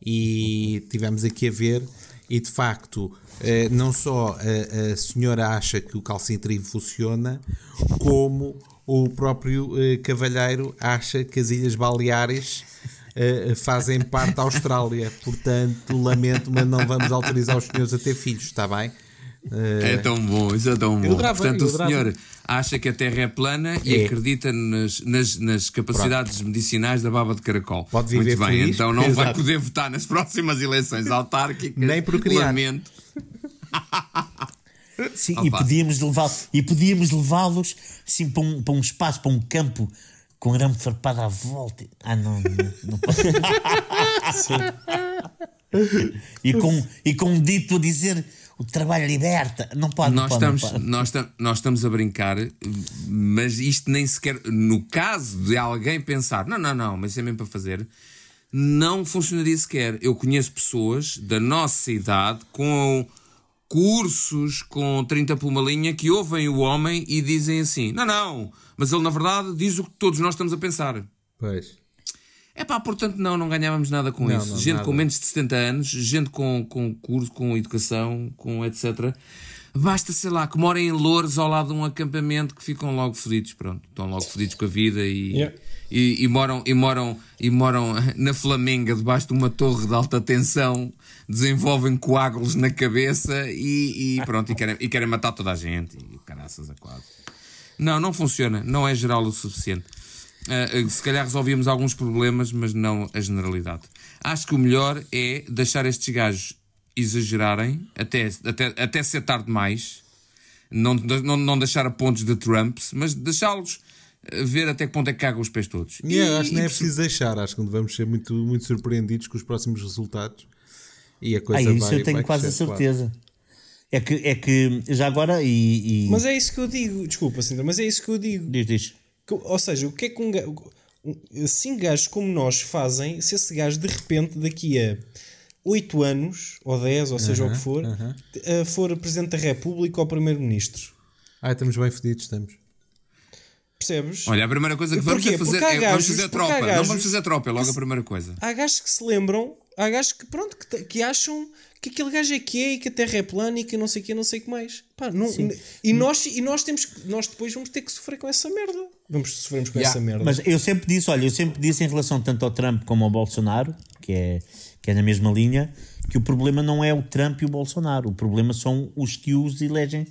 E tivemos aqui a ver, e de facto, eh, não só a, a senhora acha que o calcintrim funciona, como o próprio eh, cavalheiro acha que as Ilhas Baleares eh, fazem parte da Austrália. Portanto, lamento, mas não vamos autorizar os senhores a ter filhos, está bem? Eh, É tão bom, isso é tão bom. adorava, Portanto, o senhor acha que a Terra é plana e É. acredita nas, nas, nas capacidades medicinais da baba de caracol. Pode viver Muito bem, feliz. então não vai poder votar nas próximas eleições autárquicas. Nem procriar. Lamento. Sim, Opa. e podíamos levar e levá-los assim para um, para um espaço, para um campo com arame farpado à volta. Ah, não, não, não posso. e, com, e com um dito a dizer o trabalho liberta. Não pode, não Nós pode, não estamos, pode. nós, tam- nós estamos a brincar, mas isto nem sequer. No caso de alguém pensar, não, não, não, mas isso é mesmo para fazer, não funcionaria sequer. Eu conheço pessoas da nossa idade com cursos com 30 por uma linha que ouvem o homem e dizem assim: não, não, mas ele na verdade diz o que todos nós estamos a pensar. Pois. É pá, portanto, não, não ganhávamos nada com Não, isso. não, gente nada. com menos de 70 anos, gente com, com curso, com educação, com etc. Basta, sei lá, que morem em Louros ao lado de um acampamento que ficam logo fodidos, pronto. Estão logo fodidos com a vida e, Yeah. e, e moram, e, moram, e moram na Flamenga, debaixo de uma torre de alta tensão, desenvolvem coágulos na cabeça e, e pronto, e querem, e querem matar toda a gente. E caraças a quase. Não, não funciona. Não é geral o suficiente. Ah, ah, se calhar resolvíamos alguns problemas, mas não a generalidade. Acho que o melhor é deixar estes gajos exagerarem até, até, até ser tarde demais. Não, não, não deixar a pontos de Trumps, mas deixá-los ah, ver até que ponto é que cagam os pés todos. E eu acho que nem é preciso deixar, acho que vamos ser muito, muito surpreendidos com os próximos resultados. E a Ah, coisa isso vai, eu tenho vai quase a crescer, claro. É que, é que já agora e. e- Mas é isso que eu digo, desculpa, Sandra, mas é isso que eu digo. Diz, diz. Que- ou seja, o que é que um gajo, assim gajos como nós fazem se esse gajo de repente daqui a 8 anos, ou 10, ou seja o que for, eh, for Presidente da República ou Primeiro-Ministro? Ah, estamos bem fedidos, estamos. Percebes? Olha, a primeira coisa que vamos Porquê? é fazer é vamos gajos- fazer porque tropa. há Não gajos vamos fazer tropa, é logo a primeira coisa. Há gajos que se lembram, há gajos que, pronto, que, que acham que aquele gajo é que é e que a Terra é plana e que não sei o que, não sei o que mais. Pá, não, e, nós, e nós temos nós depois vamos ter que sofrer com essa merda. Vamos sofrermos com Yeah. essa merda. Mas eu sempre disse, olha, eu sempre disse em relação tanto ao Trump como ao Bolsonaro, que é, que é na mesma linha, que o problema não é o Trump e o Bolsonaro, o problema são os que os elegem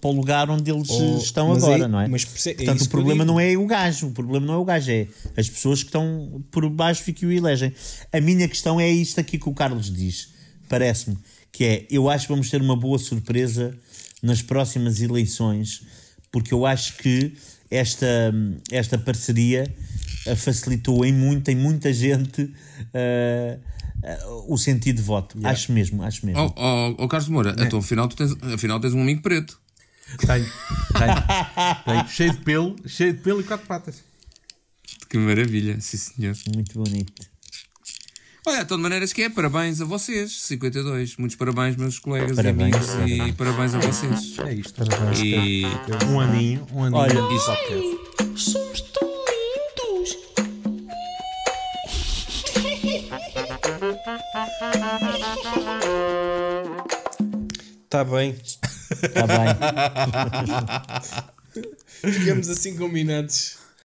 para o lugar onde eles Oh, estão mas agora, aí- não é? mas perce- é Portanto, o problema não é o gajo, o problema não é o gajo, é as pessoas que estão por baixo e que o elegem. A minha questão é isto aqui que o Carlos diz, parece-me, que é, eu acho que vamos ter uma boa surpresa nas próximas eleições, porque eu acho que esta, esta parceria eh, facilitou em muita, em muita gente eh, eh, o sentido de voto. Acho mesmo, acho mesmo. Oh, oh, oh, Carlos Moura, então afinal, tu tens, afinal tens um amigo preto. Tenho, tenho, tenho. Cheio de pelo, cheio de pelo e quatro patas. Que maravilha, sim senhor. Muito bonito. Olha, então de maneiras que é, parabéns a vocês, 52. Muitos parabéns, meus colegas Parabéns, e amigos, e parabéns a vocês. É isto. E Um aninho, um aninho. Olha, de podcast. Somos tão lindos. Está bem. Está bem. Ficamos assim combinados.